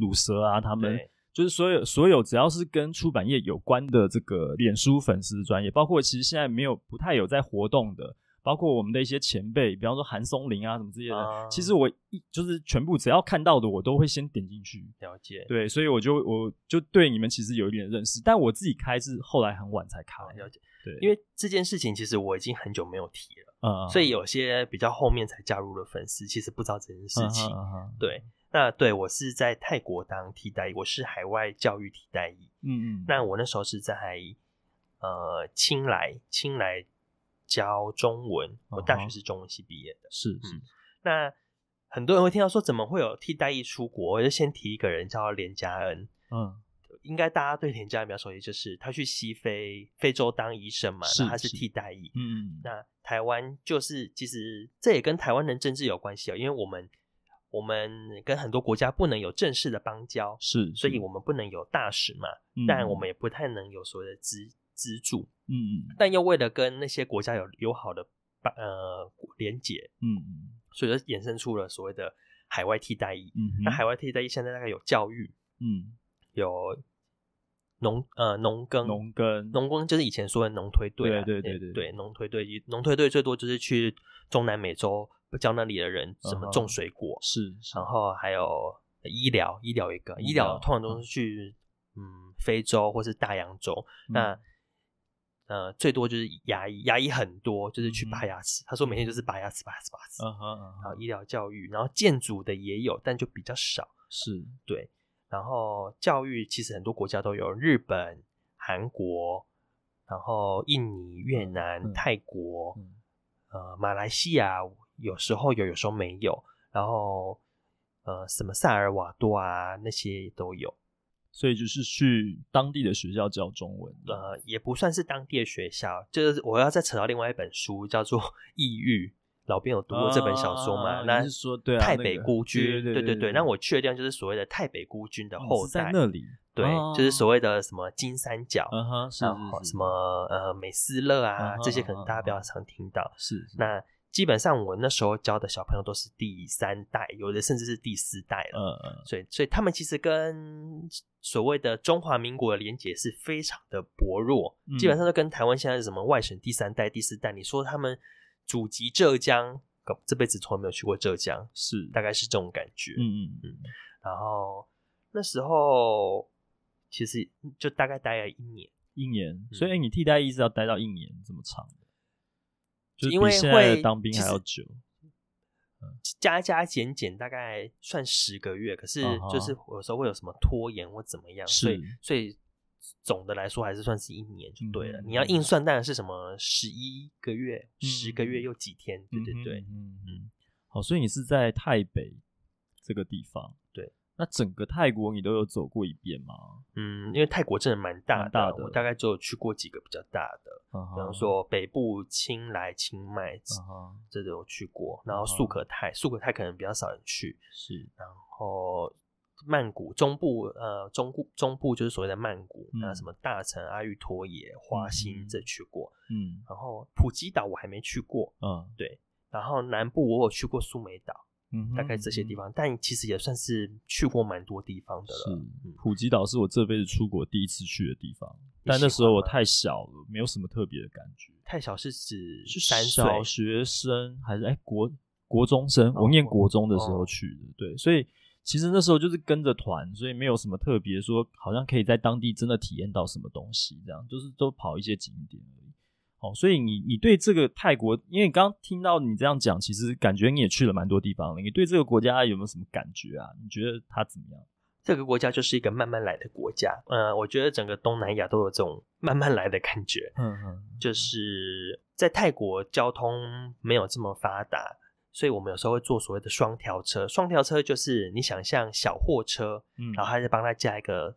鲁蛇啊，他们就是所有所有只要是跟出版业有关的这个脸书粉丝专业，包括其实现在没有不太有在活动的，包括我们的一些前辈，比方说韩松林啊什么这些的，啊、其实我一就是全部只要看到的，我都会先点进去了解。对，所以我就我就对你们其实有一点认识，但我自己开是后来很晚才开。了解。对，因为这件事情其实我已经很久没有提了，嗯，所以有些比较后面才加入的粉丝，其实不知道这件事情。对，那对我是在泰国当替代役，我是海外教育替代役。嗯嗯，那我那时候是在呃清莱，清莱教中文，我大学是中文系毕业的。是是、嗯。那很多人会听到说，怎么会有替代役出国？我就先提一个人，叫连加恩。嗯。应该大家对田家比较熟悉，就是他去西非非洲当医生嘛，那他是替代役。嗯，那台湾就是其实这也跟台湾人政治有关系哦，因为我们我们跟很多国家不能有正式的邦交，是，是，所以我们不能有大使嘛，嗯、但我们也不太能有所谓的资资助。嗯嗯，但又为了跟那些国家有友好的呃连结，嗯，所以就衍生出了所谓的海外替代役。嗯，那海外替代役现在大概有教育，嗯，有。农呃农耕农耕农耕就是以前说的农推队啊，对对对对对农推队农推队最多就是去中南美洲教那里的人怎么种水果，是，然。后还有医疗医疗一个医疗通常都是。去嗯非洲或是大洋洲，那。呃最多就是牙医牙医很多就是去拔牙齿，他说每天就是拔牙齿拔牙齿拔牙齿，然后医疗教育，然后建筑的也有，但就比较少，是。对。然后教育其实很多国家都有，日本、韩国，然后印尼、越南、嗯、泰国，嗯、呃，马来西亚有时候有，有时候没有。然后呃，什么萨尔瓦多啊那些都有。所以就是去当地的学校教中文，呃，也不算是当地的学校，就是我要再扯到另外一本书，叫做《异域》。老编有读过这本小说吗？啊、那是说对啊，太北孤军，对对对。那我去的地方就是所谓的太北孤军的后代，在那里，对，啊、就是所谓的什么金三角，什么呃美斯乐啊，这些可能大家比较常听到。是，那基本上我那时候教的小朋友都是第三代，有的甚至是第四代了。嗯嗯，所以所以他们其实跟所谓的中华民国的连结是非常的薄弱，嗯、基本上都跟台湾现在是什么外省第三代、第四代，你说他们。祖籍浙江，这辈子从来没有去过浙江，是大概是这种感觉。嗯嗯嗯。然后那时候其实就大概待了一年，一年。所以你替代役是要待到一年这么长的，就因为会当兵还要久。加加减减大概算十个月，可是就是有时候会有什么拖延或怎么样，所以所以。总的来说还是算是一年就对了。嗯、你要硬算，当然是什么十一个月、嗯、十个月又几天？对对对，嗯嗯。好，所以你是在台北这个地方。对，那整个泰国你都有走过一遍吗？嗯，因为泰国真的蛮大的，大的我大概只有去过几个比较大的，嗯、比方说北部清莱、清迈，嗯、这都有去过。然后素可泰，素可泰可能比较少人去。是，然后。曼谷中部，呃，中部中部就是所谓的曼谷，那、嗯、什么大城、阿育陀耶、花心这去过，嗯，然后普吉岛我还没去过，嗯，对，然后南部我有去过苏梅岛，嗯，大概这些地方，嗯、但其实也算是去过蛮多地方的了。普吉岛是我这辈子出国第一次去的地方，但那时候我太小了，没有什么特别的感觉。太小是指是小学生还是哎国国中生？哦、我念国中的时候去的，哦、对，所以。其实那时候就是跟着团，所以没有什么特别说，好像可以在当地真的体验到什么东西，这样就是都跑一些景点而已。哦，所以你你对这个泰国，因为你刚刚听到你这样讲，其实感觉你也去了蛮多地方了。你对这个国家有没有什么感觉啊？你觉得它怎么样？这个国家就是一个慢慢来的国家。嗯，我觉得整个东南亚都有这种 慢慢来的感觉。嗯嗯，就是在泰国交通没有这么发达。所以我们有时候会坐所谓的双条车，双条车就是你想象小货车，嗯，然后还是帮他加一个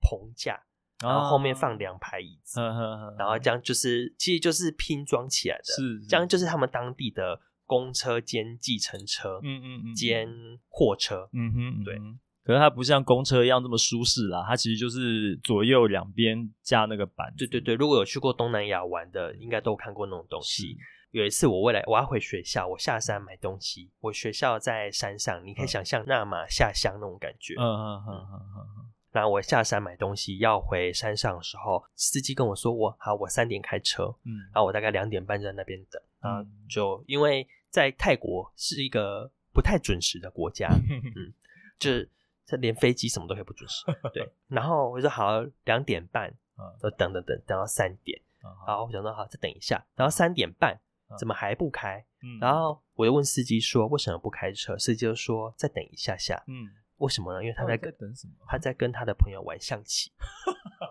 棚架，然后后面放两排椅子，哦、然后这样就是其实就是拼装起来的，是，是这样就是他们当地的公车兼计程车，嗯嗯嗯，兼货车，嗯哼，对。可是它不像公车一样这么舒适啦，它其实就是左右两边架那个板。对对对，如果有去过东南亚玩的，应该都看过那种东西。有一次我未来我要回学校，我下山买东西，我学校在山上，你可以想象纳马下乡那种感觉。嗯嗯嗯嗯嗯。然后我下山买东西要回山上的时候，司机跟我说我好，我三点开车，嗯，然后我大概两点半在那边等，啊、嗯，就因为在泰国是一个不太准时的国家，嗯，就是这连飞机什么都可以不准时，对，然后我就说好，两点半，就等等等等到三点，然后我想说好，再等一下，然后三点半怎么还不开？嗯，然后我就问司机说为什么不开车？司机就说再等一下下，嗯。为什么呢？因为他在跟等什么？他在跟他的朋友玩象棋，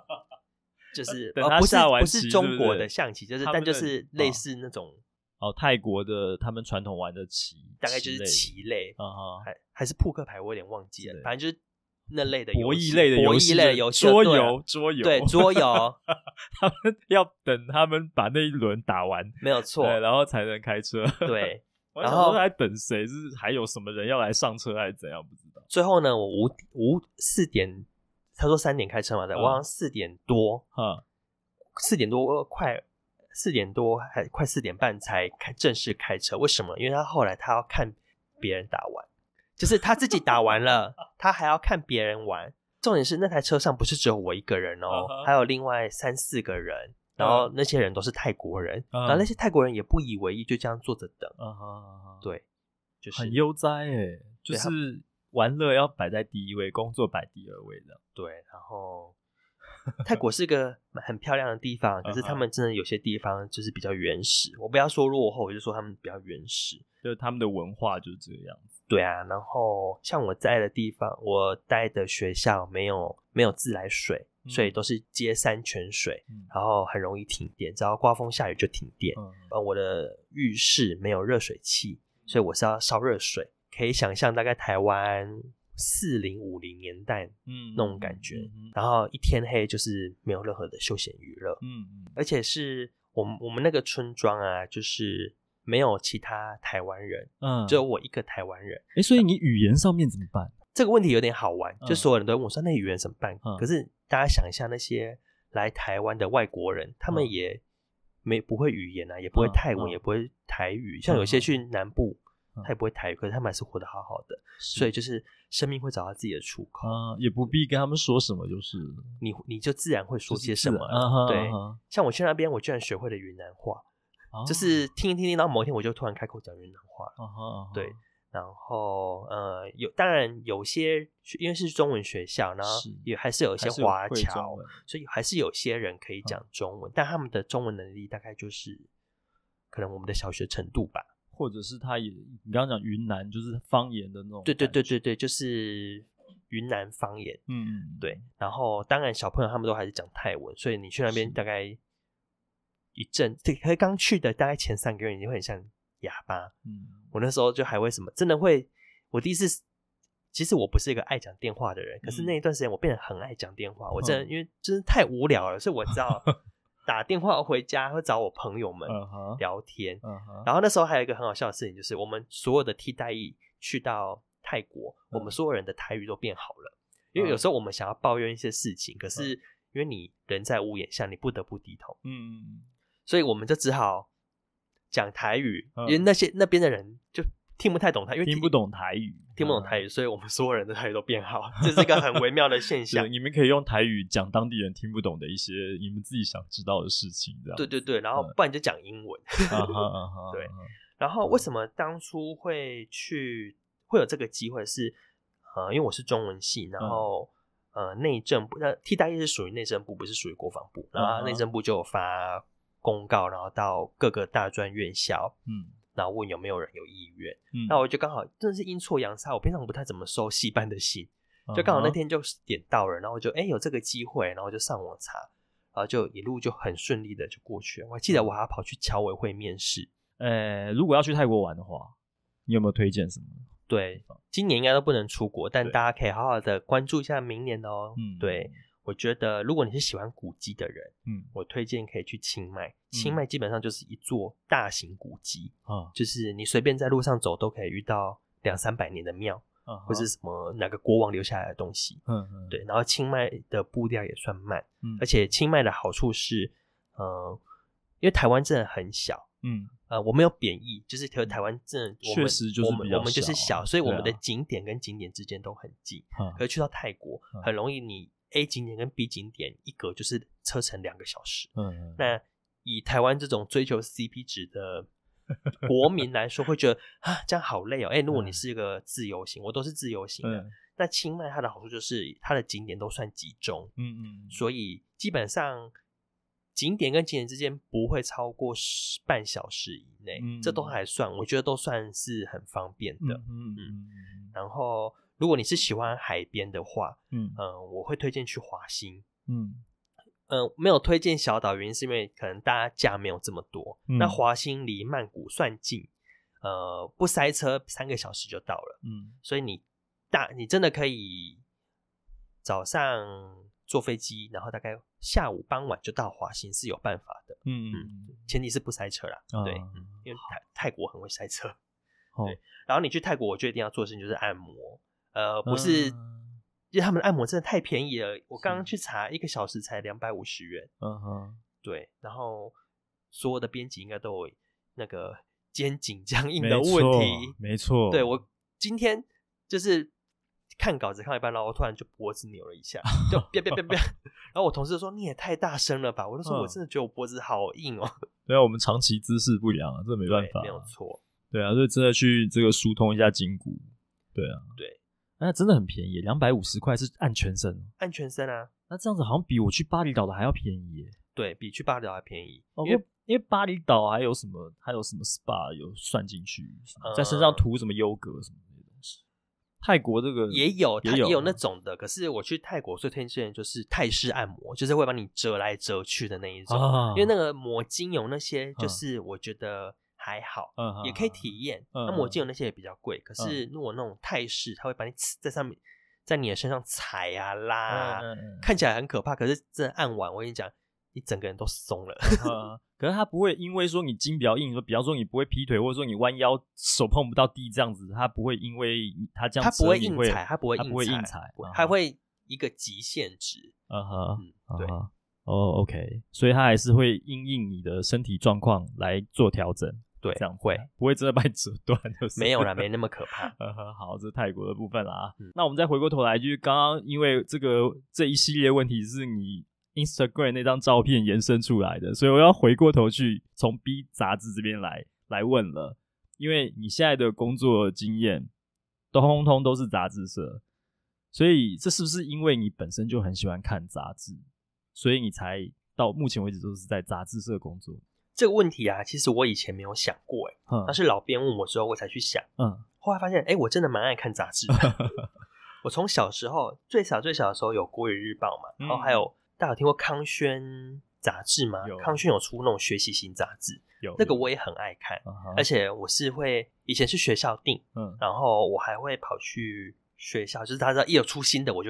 就是等他下完棋，不是中国的象棋，就是但就是类似那种哦，泰国的他们传统玩的棋，大概就是棋类啊，还还是扑克牌，我有点忘记了，反正就是那类的博弈类的博弈类的游戏，桌游桌游对 桌游，他们要等他们把那一轮打完，没有错，然后才能开车，对。然后在等谁？是还有什么人要来上车还是怎样？不知道。最后呢，我五五四点，他说三点开车嘛，对，我好像四点多，哈，四点多快四点多还快四点半才开正式开车。为什么？因为他后来他要看别人打完，就是他自己打完了，他还要看别人玩。重点是那台车上不是只有我一个人哦，还有另外三四个人。然后那些人都是泰国人，嗯、然后那些泰国人也不以为意，就这样坐着等。对，就是很悠哉诶，就是玩乐要摆在第一位，工作摆第二位的。对，然后 泰国是一个很漂亮的地方，可是他们真的有些地方就是比较原始。我不要说落后，我就说他们比较原始，就是他们的文化就是这个样子。对啊，然后像我在的地方，我待的学校没有没有自来水。所以都是接山泉水，嗯、然后很容易停电，只要刮风下雨就停电。嗯、呃，我的浴室没有热水器，所以我是要烧热水。可以想象大概台湾四零五零年代，嗯，那种感觉。嗯、然后一天黑就是没有任何的休闲娱乐，嗯嗯，而且是我们我们那个村庄啊，就是没有其他台湾人，嗯，只有我一个台湾人。哎，所以你语言上面怎么办？这个问题有点好玩，就所有人都问我说：“那语言怎么办？”可是大家想一下，那些来台湾的外国人，他们也没不会语言啊，也不会泰文，也不会台语。像有些去南部，他也不会台语，可是他们还是活得好好的。所以就是生命会找到自己的出口，也不必跟他们说什么，就是你你就自然会说些什么。对，像我去那边，我居然学会了云南话，就是听一听听，然后某一天我就突然开口讲云南话了。对。然后，呃，有当然有些，因为是中文学校，然后也还是有一些华侨，所以还是有些人可以讲中文，嗯、但他们的中文能力大概就是可能我们的小学程度吧，或者是他也，你刚刚讲云南就是方言的那种，对对对对对，就是云南方言，嗯，对。然后当然小朋友他们都还是讲泰文，所以你去那边大概一阵，这可是刚去的大概前三个月，你会很像。哑巴，嗯，我那时候就还会什么，真的会，我第一次，其实我不是一个爱讲电话的人，可是那一段时间我变得很爱讲电话，我真的因为真的太无聊了，所以我知道 打电话回家会找我朋友们聊天，然后那时候还有一个很好笑的事情，就是我们所有的替代役去到泰国，我们所有人的台语都变好了，因为有时候我们想要抱怨一些事情，可是因为你人在屋檐下，你不得不低头，嗯，所以我们就只好。讲台语，因为那些那边的人就听不太懂台，因为听不懂台语，听不懂台语，所以我们所有人的台语都变好，这是一个很微妙的现象。你们可以用台语讲当地人听不懂的一些你们自己想知道的事情，这样。对对对，然后不然就讲英文。对，然后为什么当初会去会有这个机会？是呃，因为我是中文系，然后呃，内政部那替代役是属于内政部，不是属于国防部，然后内政部就有发。公告，然后到各个大专院校，嗯，然后问有没有人有意愿，嗯，那我就刚好真的是阴错阳差，我平常不太怎么收戏班的信，就刚好那天就点到了，然后就哎有这个机会，然后就上网查，然后就一路就很顺利的就过去了。我还记得我还跑去侨委会面试，呃，如果要去泰国玩的话，你有没有推荐什么？对，今年应该都不能出国，但大家可以好好的关注一下明年哦。嗯，对。我觉得，如果你是喜欢古迹的人，嗯，我推荐可以去清迈。清迈基本上就是一座大型古迹，啊，就是你随便在路上走都可以遇到两三百年的庙，啊，或是什么哪个国王留下来的东西，嗯嗯，对。然后清迈的步调也算慢，嗯，而且清迈的好处是，呃，因为台湾真的很小，嗯，呃，我没有贬义，就是台台湾真的确实就是我们我们就是小，所以我们的景点跟景点之间都很近，可是去到泰国很容易你。A 景点跟 B 景点一隔就是车程两个小时。嗯，嗯，那以台湾这种追求 CP 值的 国民来说，会觉得啊，这样好累哦。哎、欸，如果你是一个自由行，我都是自由行的。嗯、那清迈它的好处就是它的景点都算集中，嗯嗯，所以基本上景点跟景点之间不会超过十半小时以内，嗯、这都还算，我觉得都算是很方便的。嗯嗯，嗯，然后。如果你是喜欢海边的话，嗯、呃、我会推荐去华兴。嗯、呃、没有推荐小岛，原因是因为可能大家假没有这么多。嗯、那华兴离曼谷算近，呃，不塞车，三个小时就到了。嗯，所以你大你真的可以早上坐飞机，然后大概下午傍晚就到华兴是有办法的。嗯嗯，前提是不塞车啦。嗯、对，因为泰泰国很会塞车。哦、对，然后你去泰国，我决定要做的事情就是按摩。呃，不是，嗯、因为他们的按摩真的太便宜了。我刚刚去查，一个小时才两百五十元。嗯哼，对。然后所有的编辑应该都有那个肩颈僵硬的问题。没错。对，我今天就是看稿子看一半，然后我突然就脖子扭了一下，就别别别别。然后我同事说：“你也太大声了吧？”我就说：“我真的觉得我脖子好硬哦。嗯”对啊，我们长期姿势不良啊，这没办法。没有错。对啊，所以真的去这个疏通一下筋骨。对啊，对。那真的很便宜，两百五十块是按全身，按全身啊。那这样子好像比我去巴厘岛的还要便宜耶。对，比去巴厘岛还便宜，因为因为巴厘岛还有什么还有什么 SPA 有算进去，在身上涂什么优格什么那些东西。泰国这个也有，也有那种的。可是我去泰国最推荐的就是泰式按摩，就是会把你折来折去的那一种，因为那个抹精油那些，就是我觉得。还好，嗯，也可以体验。那抹精油那些也比较贵，可是如果那种泰式，它会把你在上面，在你的身上踩啊拉，看起来很可怕。可是真的按完，我跟你讲，你整个人都松了。可是它不会因为说你筋比较硬，说比方说你不会劈腿，或者说你弯腰手碰不到地这样子，它不会因为它这样，它不会硬踩，它不会硬踩，它会一个极限值。嗯哼，对，哦，OK，所以它还是会因应你的身体状况来做调整。对，这样会不会真的把你折断？就是没有啦，没那么可怕。好，这是泰国的部分啦那我们再回过头来，就是刚刚因为这个这一系列问题是你 Instagram 那张照片延伸出来的，所以我要回过头去从 B 杂志这边来来问了。因为你现在的工作经验都通通都是杂志社，所以这是不是因为你本身就很喜欢看杂志，所以你才到目前为止都是在杂志社工作？这个问题啊，其实我以前没有想过，哎，那是老编问我之后，我才去想。嗯，后来发现，哎，我真的蛮爱看杂志的。我从小时候最小最小的时候有《国语日报》嘛，然后还有大家有听过康轩杂志吗？康轩有出那种学习型杂志，有那个我也很爱看，而且我是会以前是学校订，嗯，然后我还会跑去学校，就是大家一有出新的，我就。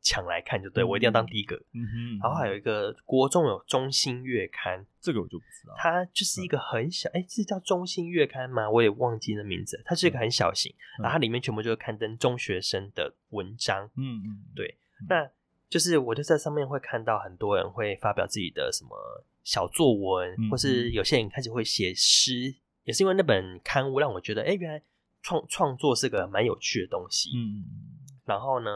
抢来看就对，我一定要当第一个。嗯哼，然后还有一个国中有中心月刊，这个我就不知道。它就是一个很小，哎，是叫中心月刊吗？我也忘记那名字。它是一个很小型，然后它里面全部就是刊登中学生的文章。嗯嗯，对。那就是我就在上面会看到很多人会发表自己的什么小作文，或是有些人开始会写诗，也是因为那本刊物让我觉得，哎，原来创创作是个蛮有趣的东西。嗯，然后呢？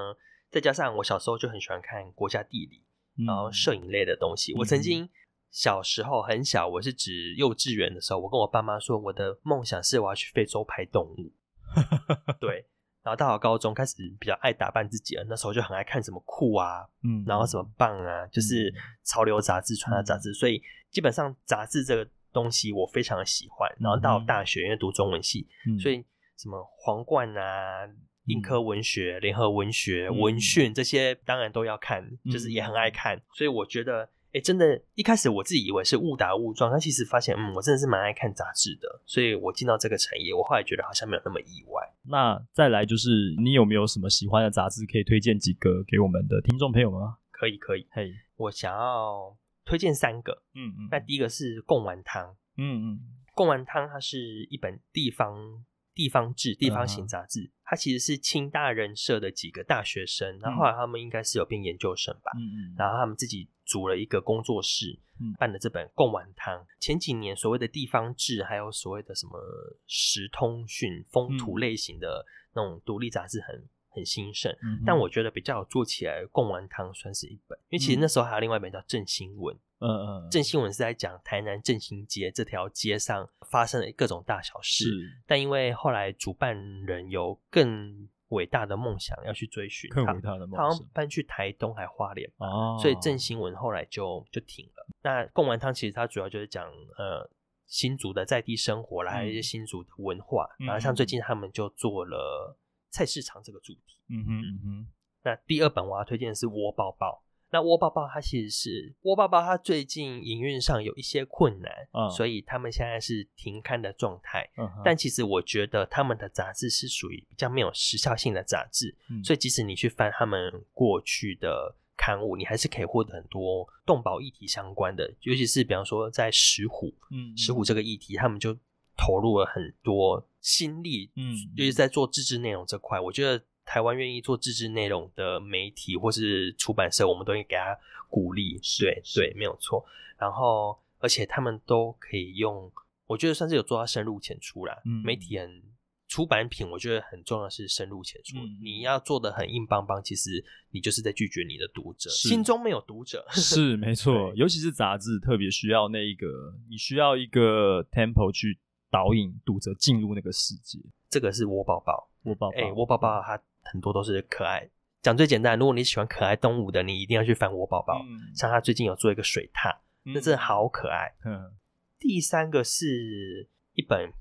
再加上我小时候就很喜欢看国家地理，嗯、然后摄影类的东西。嗯、我曾经小时候很小，我是指幼稚园的时候，我跟我爸妈说，我的梦想是我要去非洲拍动物。对，然后到了高中开始比较爱打扮自己了，那时候就很爱看什么酷啊，嗯，然后什么棒啊，就是潮流杂志、穿搭杂志，嗯、所以基本上杂志这个东西我非常的喜欢。然后到大学因为读中文系，嗯、所以什么皇冠啊。印刻文学、联合文学、文讯这些当然都要看，嗯、就是也很爱看，所以我觉得，哎、欸，真的，一开始我自己以为是误打误撞，但其实发现，嗯，我真的是蛮爱看杂志的，所以我进到这个产业，我后来觉得好像没有那么意外。那再来就是，你有没有什么喜欢的杂志可以推荐几个给我们的听众朋友们？可以，可以，嘿，Hey. 我想要推荐三个，嗯嗯，那第一个是《贡丸汤》，嗯嗯，《贡丸汤》它是一本地方。地方志、地方型杂志，它其实是清大人社的几个大学生，然后后来他们应该是有变研究生吧，嗯，然后他们自己组了一个工作室，办的这本《贡丸汤》。前几年所谓的地方志，还有所谓的什么时通讯、风土类型的那种独立杂志很很兴盛。嗯，但我觉得比较有做起来，贡丸汤算是一本，因为其实那时候还有另外一本叫《正新闻》。嗯嗯，正新闻是在讲台南振兴街这条街上发生的各种大小事。但因为后来主办人有更伟大的梦想要去追寻，更伟大的梦想，他好像搬去台东还花莲哦，所以正新闻后来就就停了。那贡丸汤其实它主要就是讲呃新竹的在地生活啦，还有一些新竹的文化。嗯、然后像最近他们就做了菜市场这个主题。嗯哼嗯哼。那第二本我要推荐的是窝报报。那窝报报它其实是窝报报，它最近营运上有一些困难，嗯、所以他们现在是停刊的状态。嗯、但其实我觉得他们的杂志是属于比较没有时效性的杂志，嗯、所以即使你去翻他们过去的刊物，你还是可以获得很多动保议题相关的，尤其是比方说在石虎，嗯，石虎这个议题，他们就投入了很多心力，嗯，尤其在做自制内容这块，我觉得。台湾愿意做自制内容的媒体或是出版社，我们都会给他鼓励。对对，没有错。然后，而且他们都可以用，我觉得算是有做到深入浅出啦。嗯，媒体很出版品，我觉得很重要的是深入浅出。嗯，你要做的很硬邦邦，其实你就是在拒绝你的读者，心中没有读者。是没错，尤其是杂志，特别需要那一个，你需要一个 tempo 去导引读者进入那个世界。这个是窝报报，窝报报，哎，窝报报它。很多都是可爱，讲最简单。如果你喜欢可爱动物的，你一定要去翻我宝宝。嗯、像他最近有做一个水獭，那、嗯、真的好可爱。嗯、第三个是一本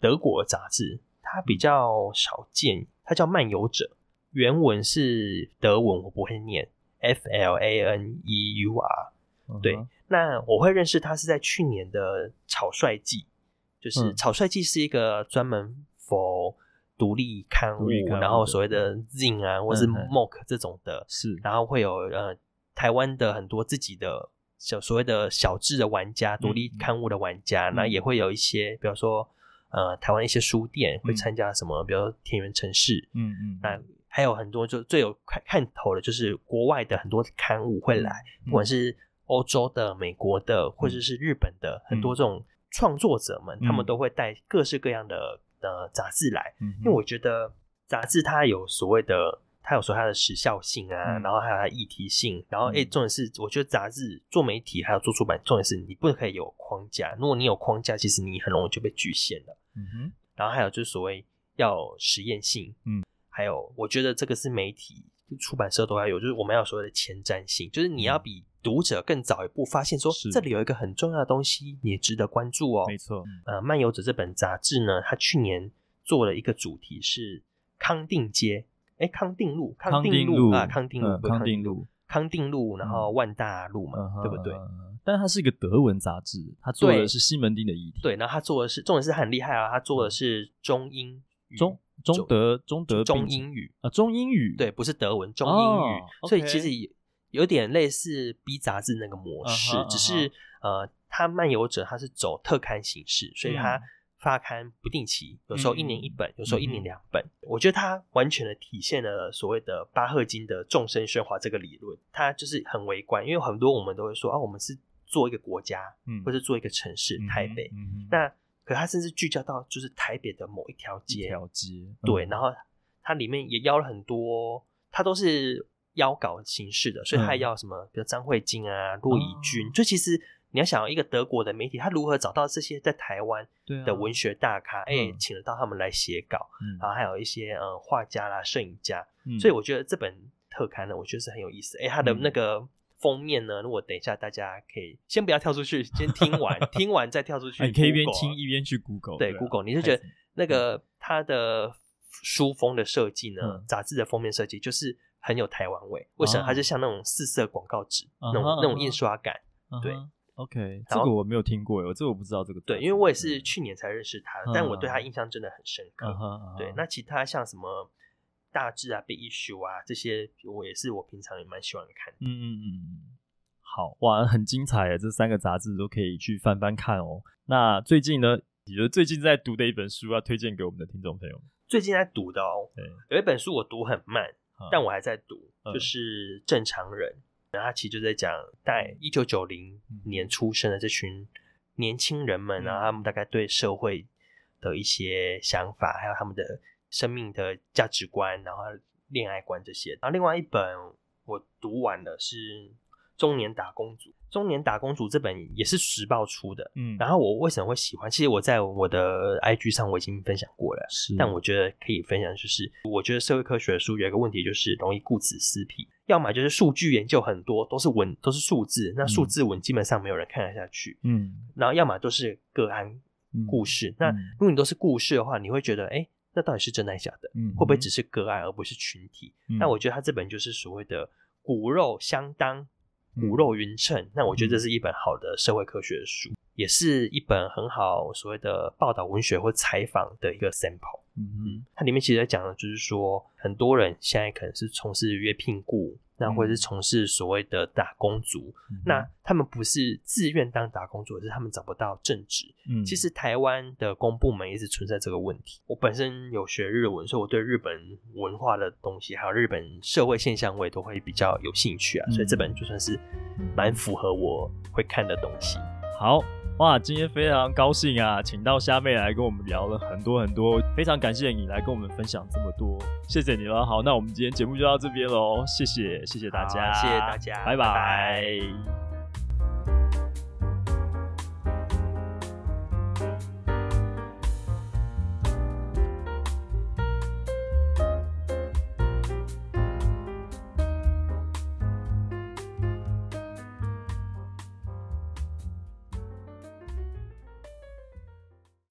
德国杂志，它比较少见，它叫《漫游者》，原文是德文，我不会念，F L A N E U R。嗯、对，那我会认识它是在去年的草率季，就是草率季是一个专门 for 独立刊物，然后所谓的 Zine 啊，嗯、或是 Mock 这种的，是，然后会有呃台湾的很多自己的小所谓的小智的玩家，独、嗯、立刊物的玩家，那、嗯、也会有一些，比如说呃台湾一些书店会参加什么，嗯、比如说田园城市，嗯嗯，那还有很多就最有看看头的，就是国外的很多刊物会来，嗯、不管是欧洲的、美国的，或者是日本的，嗯、很多这种创作者们，嗯、他们都会带各式各样的。的杂志来，嗯、因为我觉得杂志它有所谓的，它有说它的时效性啊，嗯、然后还有它的议题性，然后哎、重点是我觉得杂志做媒体还有做出版，重点是你不可以有框架，如果你有框架，其实你很容易就被局限了。嗯哼，然后还有就是所谓要实验性，嗯，还有我觉得这个是媒体出版社都要有，就是我们要所谓的前瞻性，就是你要比读者更早一步发现说，这里有一个很重要的东西，你也值得关注哦。没错，呃，漫游者这本杂志呢，它去年做了一个主题是康定街，哎，康定路，康定路啊，康定路，康定路，康定路，然后万大路嘛，对不对？但是它是一个德文杂志，它做的是西门町的议题。对，然后它做的是，重点是很厉害啊，它做的是中英中中德中德中英语啊，中英语，对，不是德文，中英语，所以其实。有点类似 B 杂志那个模式，uh uh. 只是呃，它漫游者它是走特刊形式，所以它发刊不定期，有时候一年一本，嗯、有时候一年两本。嗯、我觉得它完全的体现了所谓的巴赫金的众生喧哗这个理论，它就是很微观，因为很多我们都会说啊，我们是做一个国家，嗯，或是做一个城市，台北。那可它甚至聚焦到就是台北的某一条街，一条街，对，然后它里面也邀了很多，它都是。邀稿形式的，所以他要什么，嗯、比如张慧晶啊、骆以军，就、哦、其实你要想一个德国的媒体，他如何找到这些在台湾的文学大咖，哎、啊欸，请得到他们来写稿，嗯、然后还有一些嗯画家啦、摄影家，嗯、所以我觉得这本特刊呢，我觉得是很有意思。哎、欸，它的那个封面呢，如果等一下大家可以先不要跳出去，先听完，听完再跳出去，你可以一边听一边去 Google，对，Google，你就觉得那个它的书封的设计呢，杂志、嗯、的封面设计就是。很有台湾味，为什么？它就像那种四色广告纸，那种那种印刷感。对，OK，这个我没有听过，我这个我不知道这个。对，因为我也是去年才认识他，但我对他印象真的很深刻。对，那其他像什么大志啊、Big Issue 啊这些，我也是我平常也蛮喜欢看。嗯嗯嗯，好哇，很精彩啊，这三个杂志都可以去翻翻看哦。那最近呢，你觉得最近在读的一本书要推荐给我们的听众朋友？最近在读的哦，有一本书我读很慢。但我还在读，就是正常人，嗯、然后他其实就在讲，在一九九零年出生的这群年轻人们，然后他们大概对社会的一些想法，还有他们的生命的价值观，然后恋爱观这些。然后另外一本我读完的是《中年打工族》，《中年打工族》这本也是时报出的。嗯，然后我为什么会喜欢？其实我在我的 IG 上我已经分享过了，是。但我觉得可以分享，就是我觉得社会科学的书有一个问题，就是容易顾此失彼。要么就是数据研究很多，都是文，都是数字，那数字文基本上没有人看得下去。嗯，然后要么都是个案故事。嗯、那如果你都是故事的话，你会觉得，哎、欸，那到底是真的还是假的？嗯，会不会只是个案而不是群体？那、嗯、我觉得他这本就是所谓的骨肉相当，骨肉匀称。嗯、那我觉得这是一本好的社会科学的书，也是一本很好所谓的报道文学或采访的一个 sample。嗯，它里面其实在讲的就是说，很多人现在可能是从事约聘雇，那或者是从事所谓的打工族，嗯、那他们不是自愿当打工族，而是他们找不到正职。嗯，其实台湾的公部门一直存在这个问题。我本身有学日文，所以我对日本文化的东西，还有日本社会现象，我也都会比较有兴趣啊。嗯、所以这本就算是蛮符合我会看的东西。好。哇，今天非常高兴啊，请到虾妹来跟我们聊了很多很多，非常感谢你来跟我们分享这么多，谢谢你了。好，那我们今天节目就到这边喽，谢谢，谢谢大家，谢谢大家，拜拜。拜拜。